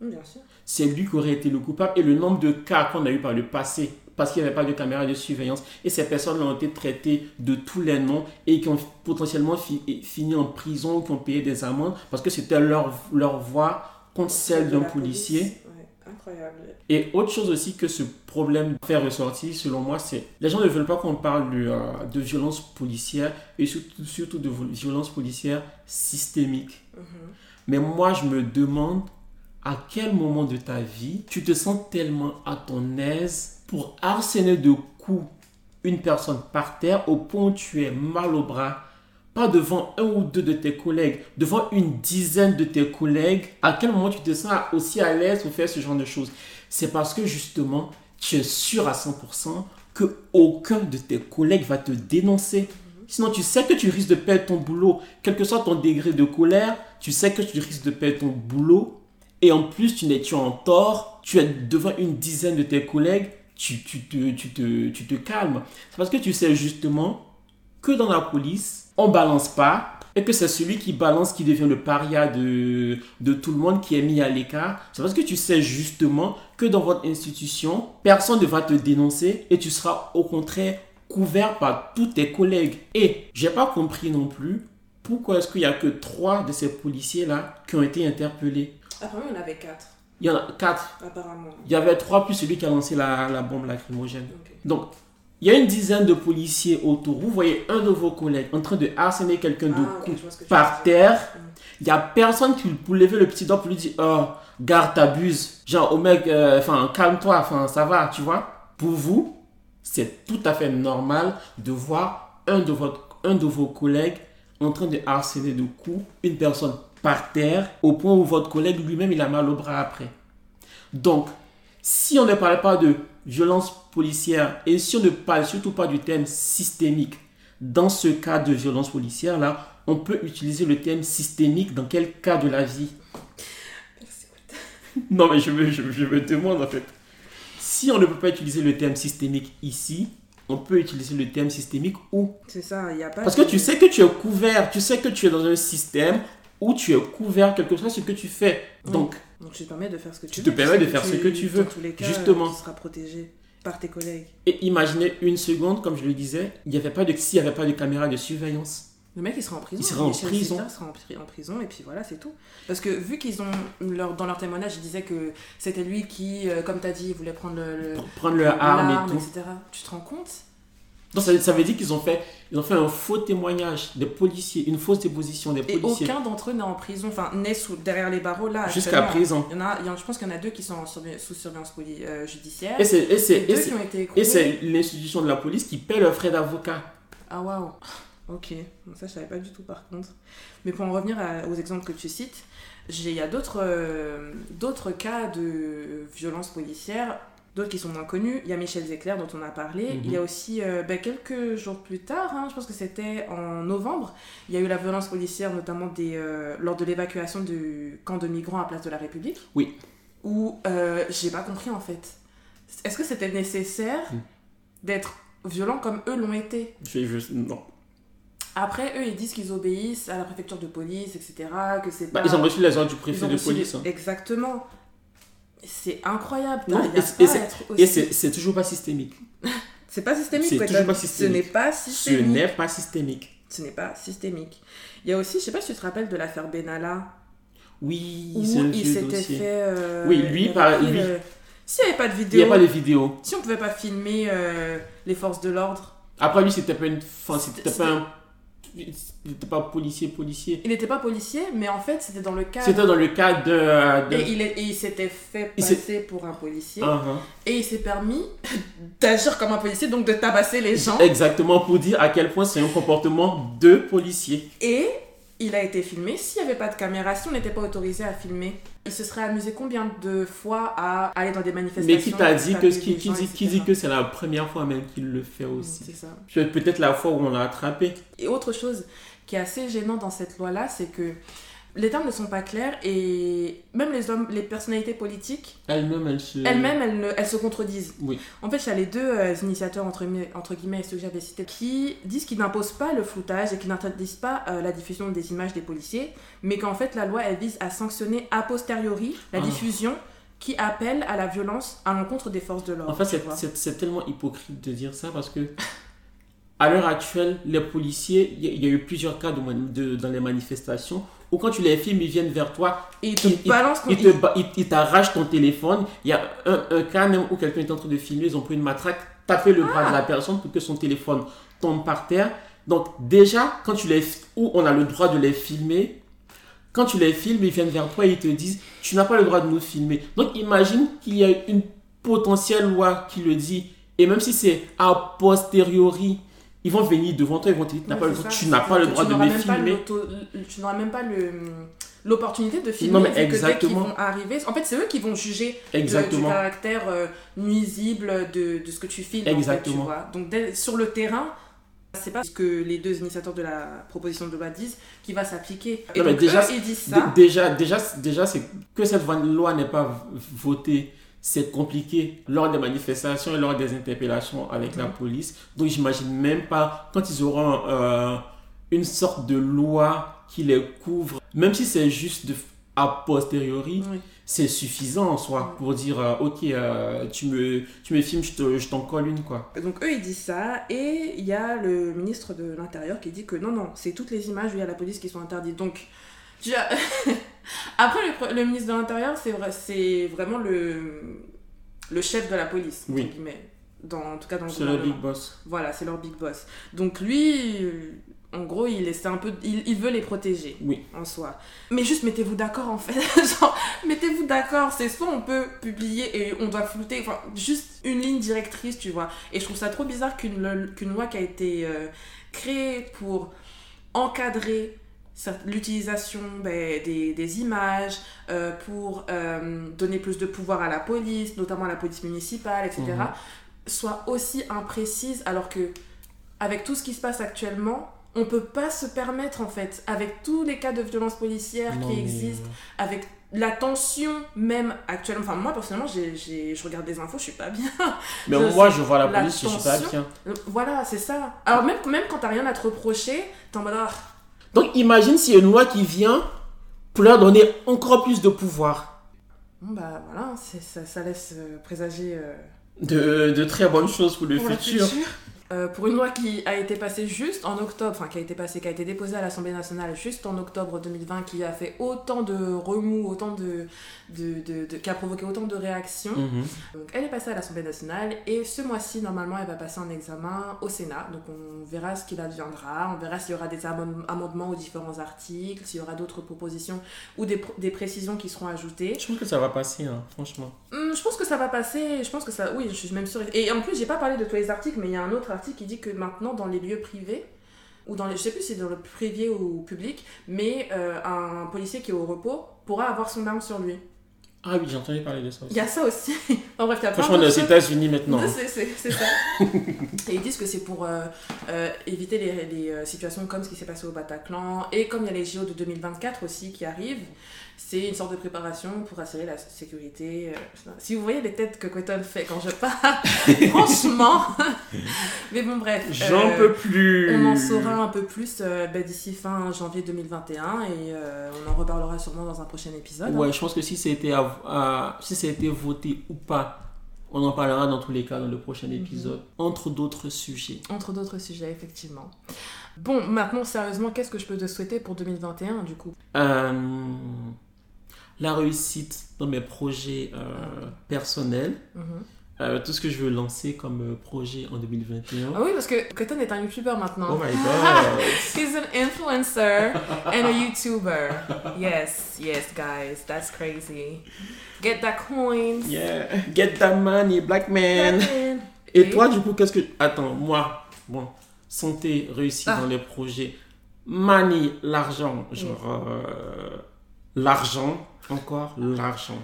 Speaker 2: Bien sûr.
Speaker 1: c'est lui qui aurait été le coupable. Et le nombre de cas qu'on a eu par le passé, parce qu'il n'y avait pas de caméra de surveillance, et ces personnes ont été traitées de tous les noms et qui ont potentiellement fi- fini en prison, qui ont payé des amendes, parce que c'était leur, leur voix contre celle d'un policier.
Speaker 2: police. Incroyable.
Speaker 1: Et autre chose aussi que ce problème fait ressortir, selon moi, c'est les gens ne veulent pas qu'on parle de, euh, de violence policière et surtout, surtout de violence policière systémique.
Speaker 2: Mhm.
Speaker 1: Mais moi, je me demande à quel moment de ta vie tu te sens tellement à ton aise pour harceler de coups une personne par terre au point où tu es mal au bras. Pas devant un ou deux de tes collègues, devant une dizaine de tes collègues. À quel moment tu te sens aussi à l'aise pour faire ce genre de choses? C'est parce que justement, tu es sûr à 100% que aucun de tes collègues va te dénoncer. Sinon, tu sais que tu risques de perdre ton boulot. Quel que soit ton degré de colère, tu sais que tu risques de perdre ton boulot. Et en plus, tu n'es tu en tort. Tu es devant une dizaine de tes collègues. Tu, tu, te, tu, tu te calmes. C'est parce que tu sais justement que dans la police, on balance pas. Et que c'est celui qui balance qui devient le paria de, de tout le monde qui est mis à l'écart. C'est parce que tu sais justement que dans votre institution, personne ne va te dénoncer et tu seras au contraire couvert par tous tes collègues. Et j'ai pas compris non plus pourquoi est-ce qu'il y a que trois de ces policiers-là qui ont été interpellés.
Speaker 2: Apparemment, il y en avait 4.
Speaker 1: Il y en a quatre.
Speaker 2: Apparemment.
Speaker 1: Il y avait trois plus celui qui a lancé la, la bombe lacrymogène. Donc, il y a une dizaine de policiers autour. Vous voyez un de vos collègues en train de harceler quelqu'un de
Speaker 2: Ah,
Speaker 1: coups par terre.
Speaker 2: Mm.
Speaker 1: Il n'y a personne qui pour lever le petit doigt pour lui dire Oh, garde, t'abuses. Genre, oh mec, euh, enfin, calme-toi, enfin, ça va, tu vois. Pour vous, c'est tout à fait normal de voir un de, votre, un de vos collègues en train de harceler de coups une personne par terre au point où votre collègue lui-même il a mal au bras après. Donc, si on ne parle pas de violence policière et si on ne parle surtout pas du thème systémique, dans ce cas de violence policière là, on peut utiliser le thème systémique dans quel cas de la vie?
Speaker 2: Merci. (laughs)
Speaker 1: Non mais je me, je, je me demande en fait. Si on ne peut pas utiliser le thème systémique ici, on peut utiliser le terme systémique ou.
Speaker 2: C'est ça, il n'y a pas.
Speaker 1: Parce que tu sais que tu es couvert, tu sais que tu es dans un système où tu es couvert, quelque chose ce que tu fais. Donc,
Speaker 2: Donc tu te permets de faire ce que tu,
Speaker 1: Tu
Speaker 2: veux.
Speaker 1: te permets de faire ce que tu veux.
Speaker 2: Dans tous les cas,
Speaker 1: Justement.
Speaker 2: Tu seras protégé par tes collègues.
Speaker 1: et imaginez une seconde, comme je le disais, il n'y avait pas de, s'il n'y avait pas de caméra de surveillance.
Speaker 2: Le mec, il sera en prison.
Speaker 1: Il sera en prison.
Speaker 2: Sera en, et puis voilà, c'est tout. Parce que vu qu'ils ont, leur, dans leur témoignage, ils disaient que c'était lui qui, euh, comme tu as dit, voulait prendre le, le-
Speaker 1: prendre leur arme et tout.
Speaker 2: etc. Tu te rends compte?
Speaker 1: Donc ça, ça veut dire qu'ils ont fait, ils ont fait un faux témoignage des policiers, une fausse déposition des
Speaker 2: Et
Speaker 1: policiers.
Speaker 2: aucun d'entre eux n'est en prison, enfin, n'est sous, derrière les barreaux là.
Speaker 1: Jusqu'à présent.
Speaker 2: Il y en a, il y en- je pense qu'il y en a deux qui sont en sous surveillance euh, judiciaire.
Speaker 1: Et c'est, et c'est,
Speaker 2: Et
Speaker 1: et et l'institution de la police qui paie leurs frais d'avocat.
Speaker 2: Ah waouh, ok, Bon, ça je savais pas du tout par contre. Mais pour en revenir à- aux exemples que tu cites, il y a d'autres euh, d'autres cas de violence policière, d'autres qui sont moins connus. Il y a Michel Zecler dont on a parlé.
Speaker 1: Mhm.
Speaker 2: Il y a aussi euh, ben, quelques jours plus tard, hein, je pense que c'était en novembre, il y a eu la violence policière notamment des, euh, lors de l'évacuation du camp de migrants à Place de la République.
Speaker 1: Oui.
Speaker 2: Où euh, j'ai pas compris en fait. Est-ce que c'était nécessaire
Speaker 1: Mm.
Speaker 2: d'être violent comme eux l'ont été?
Speaker 1: Je- non.
Speaker 2: après, eux, ils disent qu'ils obéissent à la préfecture de police, etc. Que c'est
Speaker 1: Bah,
Speaker 2: pas...
Speaker 1: ils ont reçu les ordres du préfet de
Speaker 2: reçu
Speaker 1: police. hein.
Speaker 2: Exactement. C'est incroyable.
Speaker 1: Non, et c'est- toujours pas systémique. (laughs)
Speaker 2: C'est pas systémique.
Speaker 1: c'est toujours pas
Speaker 2: Ce
Speaker 1: systémique.
Speaker 2: n'est pas
Speaker 1: Ce
Speaker 2: systémique.
Speaker 1: n'est pas systémique.
Speaker 2: Ce n'est pas systémique. Il y a aussi, je sais pas si tu te rappelles de l'affaire Benalla,
Speaker 1: Oui,
Speaker 2: où il s'était fait... euh,
Speaker 1: Oui, lui, par- lui.
Speaker 2: le- S'il n'y avait pas de
Speaker 1: Il n'y
Speaker 2: vidéo,
Speaker 1: a pas de vidéo.
Speaker 2: si on pouvait pas filmer euh, les forces de l'ordre,
Speaker 1: Après lui, c'était pas une. Enfin, C'était- pas un. Il n'était pas policier, policier.
Speaker 2: il n'était pas policier, mais en fait, c'était dans le cadre...
Speaker 1: C'était dans le cadre de. de-
Speaker 2: Et il, est- et il s'était fait passer pour un policier.
Speaker 1: Ah, ah.
Speaker 2: Et il s'est permis d'agir comme un policier, donc de tabasser les gens.
Speaker 1: Exactement, pour dire à quel point c'est un comportement de policier.
Speaker 2: Et il a été filmé. S'il n'y avait pas de caméra, si on n'était pas autorisé à filmer, il se serait amusé combien de fois à aller dans des manifestations
Speaker 1: Mais qui t'a dit que qui, qui
Speaker 2: gens,
Speaker 1: dit, qui dit que c'est la première fois même qu'il le fait aussi.
Speaker 2: C'est ça.
Speaker 1: Peut-être la fois où on l'a attrapé.
Speaker 2: Et autre chose qui est assez gênant dans cette loi-là, c'est que les termes ne sont pas clairs et même les hommes, les personnalités politiques,
Speaker 1: Elle-même, elle se.
Speaker 2: elles-mêmes, elles, ne- elles se contredisent.
Speaker 1: Oui.
Speaker 2: En fait, il y a les deux euh, initiateurs, entre, guillemets- entre guillemets, et ceux que j'avais cités, qui disent qu'ils n'imposent pas le floutage et qu'ils n'interdisent pas euh, la diffusion des images des policiers, mais qu'en fait, la loi, elle vise à sanctionner a posteriori la
Speaker 1: Ah.
Speaker 2: diffusion qui appelle à la violence à l'encontre des forces de l'ordre.
Speaker 1: En fait, c'est-
Speaker 2: vois.
Speaker 1: c'est c'est tellement hypocrite de dire ça parce que, à l'heure actuelle, les policiers, il y, a- il y a eu plusieurs cas de, mani- de- dans les manifestations où quand tu les filmes, ils viennent vers toi,
Speaker 2: Et ils te balancent
Speaker 1: ils te ils- t'arrachent ton téléphone. Il y a un, un cas même où quelqu'un est en train de filmer, ils ont pris une matraque, tapé le bras de la personne pour que son téléphone tombe par terre. Donc déjà, quand tu les, où on a le droit de les filmer, quand tu les filmes, ils viennent vers toi et ils te disent, tu n'as pas le droit de nous filmer. Donc imagine qu'il y a une potentielle loi qui le dit, et même si c'est a posteriori, ils vont venir devant toi, ils vont te dire, tu n'as pas tu n'as pas le droit de me filmer.
Speaker 2: l'auto- Tu n'auras même pas le l'opportunité de filmer
Speaker 1: Non, mais
Speaker 2: vu que
Speaker 1: exactement.
Speaker 2: vont arriver en fait c'est eux qui vont juger de- du
Speaker 1: Exactement.
Speaker 2: caractère euh, nuisible de, de ce que tu filmes en fait,
Speaker 1: Exactement.
Speaker 2: tu vois. donc dès- sur le terrain c'est pas ce que les deux initiateurs de la proposition de loi disent qui va s'appliquer et
Speaker 1: Non, mais déjà,
Speaker 2: eux, ils disent
Speaker 1: Dé-
Speaker 2: ça
Speaker 1: Déjà, déjà, déjà c'est que cette loi n'est pas votée, c'est compliqué lors des manifestations et lors des interpellations avec la
Speaker 2: Mhm.
Speaker 1: police. Donc, j'imagine même pas quand ils auront euh, une sorte de loi qui les couvre, même si c'est juste de, a posteriori,
Speaker 2: Oui.
Speaker 1: c'est suffisant en soi pour dire euh, ok, euh, tu, me, tu me filmes, je te- je t'en colle une quoi.
Speaker 2: Donc eux ils disent ça et il y a le ministre de l'Intérieur qui dit que non non c'est toutes les images où il y a la police qui sont interdites. Donc tu as- (laughs) après le, ministre de l'Intérieur c'est vrai c'est vraiment le le chef de la police entre
Speaker 1: Oui.
Speaker 2: guillemets. Dans, en tout cas dans le
Speaker 1: C'est le
Speaker 2: gouvernement.
Speaker 1: big boss.
Speaker 2: Voilà c'est leur big boss. Donc lui euh, en gros il c'est un peu il, il veut les protéger
Speaker 1: Oui.
Speaker 2: en soi. Mais juste mettez-vous d'accord en fait. (laughs) Genre, mettez-vous d'accord. C'est soit on peut publier et on doit flouter, enfin, juste une ligne directrice, tu vois. Et je trouve ça trop bizarre qu'une loi qui a été euh, créée pour encadrer l'utilisation ben, des, des images, euh, pour euh, donner plus de pouvoir à la police, notamment à la police municipale, etc.,
Speaker 1: Mhm.
Speaker 2: soit aussi imprécise alors que avec tout ce qui se passe actuellement, on peut pas se permettre en fait, avec tous les cas de violence policière
Speaker 1: Non,
Speaker 2: qui existent,
Speaker 1: euh,
Speaker 2: avec la tension même actuellement. Enfin, moi personnellement, j'ai, je regarde des infos, je suis pas bien. (laughs)
Speaker 1: Mais
Speaker 2: Je
Speaker 1: moi, je vois la
Speaker 2: la
Speaker 1: police, je suis pas
Speaker 2: tension.
Speaker 1: bien.
Speaker 2: Voilà, c'est ça. Alors, même, même quand t'as rien à te reprocher, t'es en mode. ah,
Speaker 1: Donc, imagine s'il y a une loi qui vient pour leur donner encore plus de pouvoir.
Speaker 2: Bon, bah voilà, ça, ça laisse euh, présager. euh,
Speaker 1: De, de très bonnes choses pour le
Speaker 2: pour le
Speaker 1: futur.
Speaker 2: Euh, pour une loi qui a été passée juste en octobre, enfin qui a été passée, qui a été déposée à l'Assemblée nationale juste en octobre 2020, qui a fait autant de remous, autant de, de, de- de- qui a provoqué autant de réactions.
Speaker 1: Mhm.
Speaker 2: Donc elle est passée à l'Assemblée nationale et ce mois-ci normalement elle va passer en examen au Sénat. Donc on verra ce qu'il adviendra, on verra s'il y aura des amend- amendements aux différents articles, s'il y aura d'autres propositions ou des, pr- des précisions qui seront ajoutées.
Speaker 1: Je pense que ça va passer, hein, franchement.
Speaker 2: Hum, je pense que ça va passer, je pense que ça, oui, je suis même sûre. Et en plus, j'ai pas parlé de tous les articles, mais il y a un autre article qui dit que maintenant, dans les lieux privés, ou dans les, je sais plus si c'est dans le privé ou public, mais euh, un policier qui est au repos pourra avoir son arme sur lui.
Speaker 1: Ah oui, j'ai entendu parler de ça aussi.
Speaker 2: Il y a ça aussi. (laughs) en bref, il y a
Speaker 1: Franchement, aux. États-Unis maintenant. (laughs) hein.
Speaker 2: C'est- ça. (laughs) et ils disent que c'est pour euh, euh, éviter les, les, situations comme ce qui s'est passé au Bataclan. Et comme il y a les JO de 2024 aussi qui arrivent, c'est une sorte de préparation pour assurer la sécurité. euh, si vous voyez les têtes que Quentin fait quand je parle, (laughs) franchement. Mais bon, bref.
Speaker 1: J'en
Speaker 2: euh,
Speaker 1: peux plus.
Speaker 2: On en saura un peu plus euh, bah, d'ici fin janvier 2021 et euh, on en reparlera sûrement dans un prochain épisode. hein.
Speaker 1: Ouais, je pense que si ça a été, av- à- si ça a été voté ou pas, on en parlera dans tous les cas dans le prochain
Speaker 2: Mhm.
Speaker 1: épisode, entre d'autres sujets.
Speaker 2: Entre d'autres sujets, effectivement. Bon, maintenant, sérieusement, qu'est-ce que je peux te souhaiter pour 2021, du coup?
Speaker 1: Euh, la réussite dans mes projets euh, personnels,
Speaker 2: Mhm.
Speaker 1: euh, tout ce que je veux lancer comme euh, projet en 2021.
Speaker 2: Ah oui, parce que Cotton est un YouTuber maintenant.
Speaker 1: Oh my (laughs) god!
Speaker 2: He's an influencer and a YouTuber. Yes, yes, guys, that's crazy. Get that coins.
Speaker 1: yeah, get that money, black man! Et
Speaker 2: Et-
Speaker 1: toi, du coup, qu'est-ce que. Attends, moi, bon, santé, réussite
Speaker 2: Ah.
Speaker 1: dans les projets, money, l'argent, genre. euh, l'argent, encore l'argent.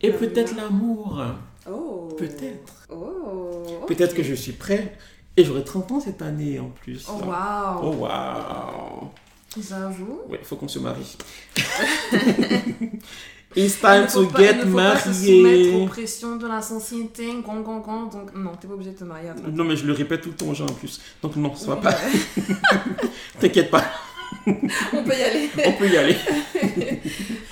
Speaker 1: Et peut-être l'amour.
Speaker 2: Oh.
Speaker 1: Peut-être.
Speaker 2: Oh.
Speaker 1: Peut-être
Speaker 2: ok.
Speaker 1: que je suis prêt. Et j'aurai 30 ans cette année en plus.
Speaker 2: Oh, waouh.
Speaker 1: Oh, waouh.
Speaker 2: J'avoue.
Speaker 1: Ouais, faut qu'on se marie. (laughs) It's
Speaker 2: Il
Speaker 1: time
Speaker 2: ne faut
Speaker 1: to
Speaker 2: pas- il
Speaker 1: get
Speaker 2: ne faut pas se soumettre aux
Speaker 1: marié.
Speaker 2: pressions de la société, gong, gong, gong, donc non, t'es pas obligé de te marier à 30
Speaker 1: Non, mais je le répète tout le temps gens en plus. Donc, non, ça va pas. (laughs) T'inquiète pas, (laughs)
Speaker 2: On peut y aller.
Speaker 1: on peut y aller. (laughs)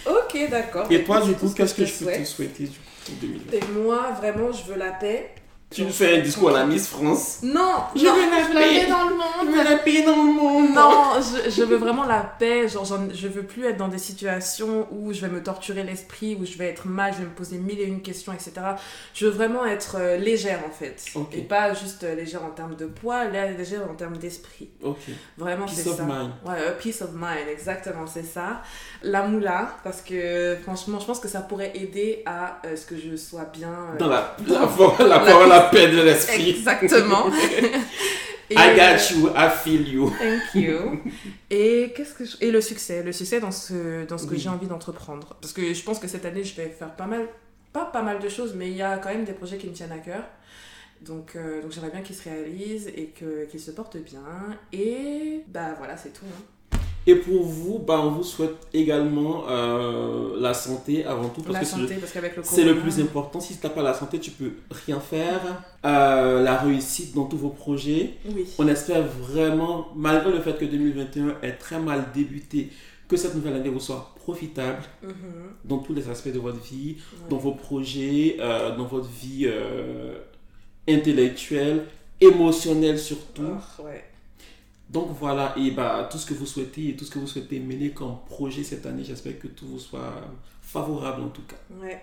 Speaker 2: ok, d'accord.
Speaker 1: Et toi, du coup, qu'est-ce que je peux te souhaiter du coup, pour 2020
Speaker 2: Et moi, vraiment, je veux la paix.
Speaker 1: Tu nous fais un discours à la Miss France.
Speaker 2: Non,
Speaker 1: Je
Speaker 2: non,
Speaker 1: veux la
Speaker 2: je la
Speaker 1: paix.
Speaker 2: paix dans le
Speaker 1: Je
Speaker 2: monde.
Speaker 1: veux la paix dans le monde.
Speaker 2: Non, je, je veux vraiment la paix. Genre, je veux plus être dans des situations où je vais me torturer l'esprit, où je vais être mal, je vais me poser mille et une questions, etc. Je veux vraiment être euh, légère en fait. Et pas juste euh, légère en termes de poids, légère en termes d'esprit. Vraiment,
Speaker 1: Peace
Speaker 2: c'est
Speaker 1: of
Speaker 2: ça.
Speaker 1: mind.
Speaker 2: Ouais, peace of mind, exactement, c'est ça. La moula, parce que franchement, je pense que ça pourrait aider à euh, ce que je sois bien.
Speaker 1: Dans la, (laughs) la, for- la, paix de l'esprit.
Speaker 2: Exactement. (laughs) Et,
Speaker 1: I got you, I feel you.
Speaker 2: Thank you. Et qu'est-ce que je- et le succès, le succès dans ce dans ce que
Speaker 1: Oui.
Speaker 2: j'ai envie d'entreprendre parce que je pense que cette année je vais faire pas mal pas pas mal de choses mais il y a quand même des projets qui me tiennent à cœur. Donc euh, donc j'aimerais bien qu'ils se réalisent et que qu'ils se portent bien et bah voilà, c'est tout. hein.
Speaker 1: Et pour vous, bah, on vous souhaite également euh, la santé avant tout. Parce
Speaker 2: La
Speaker 1: que c'est le-
Speaker 2: santé parce qu'avec le
Speaker 1: c'est le plus important. Si tu n'as pas la santé, tu peux rien faire. Euh, la réussite dans tous vos projets.
Speaker 2: Oui.
Speaker 1: On espère vraiment, malgré le fait que 2021 est très mal débuté, que cette nouvelle année vous soit profitable
Speaker 2: Mhm.
Speaker 1: dans tous les aspects de votre vie, dans vos projets, euh, dans votre vie euh, intellectuelle, émotionnelle surtout.
Speaker 2: Oh, ouais.
Speaker 1: Donc voilà, et bah, tout ce que vous souhaitez et tout ce que vous souhaitez mener comme projet cette année, j'espère que tout vous soit favorable en tout cas.
Speaker 2: Ouais.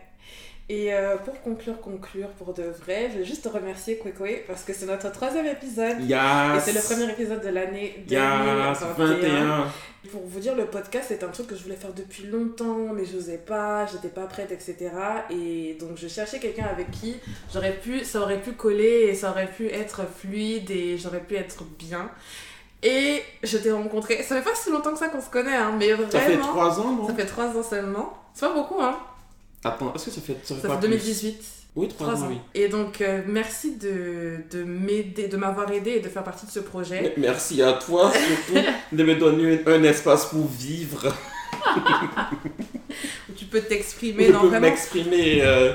Speaker 2: Et euh, pour conclure, conclure pour de vrai, je vais juste te remercier Kwekwe parce que c'est notre troisième épisode. Et
Speaker 1: Yes!
Speaker 2: c'est le premier épisode de l'année
Speaker 1: Yes!
Speaker 2: 2021.
Speaker 1: 21!
Speaker 2: Pour vous dire, le podcast, c'est un truc que je voulais faire depuis longtemps, mais j'osais pas, j'étais pas prête, etc. Et donc, je cherchais quelqu'un avec qui j'aurais pu, ça aurait pu coller et ça aurait pu être fluide et j'aurais pu être bien. Et je t'ai rencontré, ça fait pas si longtemps que ça qu'on se connaît, hein, mais vraiment.
Speaker 1: Ça fait 3 ans, non?
Speaker 2: Ça fait 3 ans seulement. C'est pas beaucoup, hein.
Speaker 1: Attends, est-ce que ça fait, ça fait
Speaker 2: Ça fait
Speaker 1: plus?
Speaker 2: 2018.
Speaker 1: Oui, 3
Speaker 2: 3
Speaker 1: ans,
Speaker 2: ans.
Speaker 1: oui.
Speaker 2: Et donc, euh, merci de, de m'aider, de m'avoir aidé et de faire partie de ce projet.
Speaker 1: Merci à toi surtout (laughs) de me donner un, un espace pour vivre.
Speaker 2: que (laughs) tu peux t'exprimer.
Speaker 1: Je peux m'exprimer, euh,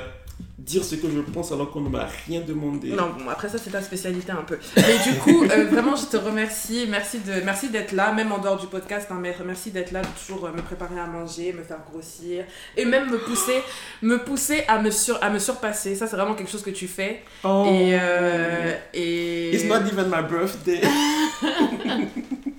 Speaker 1: dire ce que je pense alors qu'on ne m'a rien demandé.
Speaker 2: Non, bon, après ça, c'est ta spécialité un peu. Mais du coup, euh, vraiment, je te remercie. Merci de, merci d'être là, même en dehors du podcast. hein, mais merci d'être là, de toujours euh, me préparer à manger, me faire grossir. Et même me pousser, me pousser à, me sur, à me surpasser. Ça, c'est vraiment quelque chose que tu fais.
Speaker 1: Oh.
Speaker 2: Et, euh, et...
Speaker 1: It's not even my birthday. (laughs)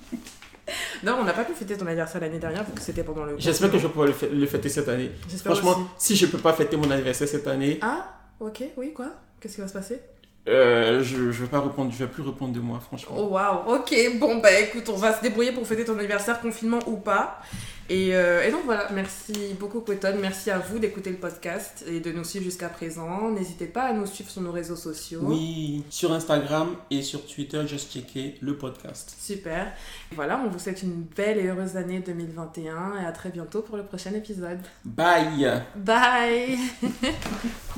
Speaker 1: (laughs)
Speaker 2: Non, on n'a pas pu fêter ton anniversaire l'année dernière parce que c'était pendant le.
Speaker 1: J'espère que je pouvoir le, fê- le fêter cette année. Franchement,
Speaker 2: aussi.
Speaker 1: si je peux pas fêter mon anniversaire cette année,
Speaker 2: Ah, ok, oui, quoi? Qu'est-ce qui va se passer?
Speaker 1: Euh, je, je vais pas répondre, je vais plus répondre de moi, franchement.
Speaker 2: Oh waouh, ok, bon bah écoute, on va se débrouiller pour fêter ton anniversaire, confinement ou pas. Et, euh, et donc voilà, merci beaucoup Queton, merci à vous d'écouter le podcast et de nous suivre jusqu'à présent. N'hésitez pas à nous suivre sur nos réseaux sociaux.
Speaker 1: Oui, sur Instagram et sur Twitter, just checker le podcast.
Speaker 2: Super. Voilà, on vous souhaite une belle et heureuse année 2021 et à très bientôt pour le prochain épisode.
Speaker 1: Bye
Speaker 2: Bye (laughs)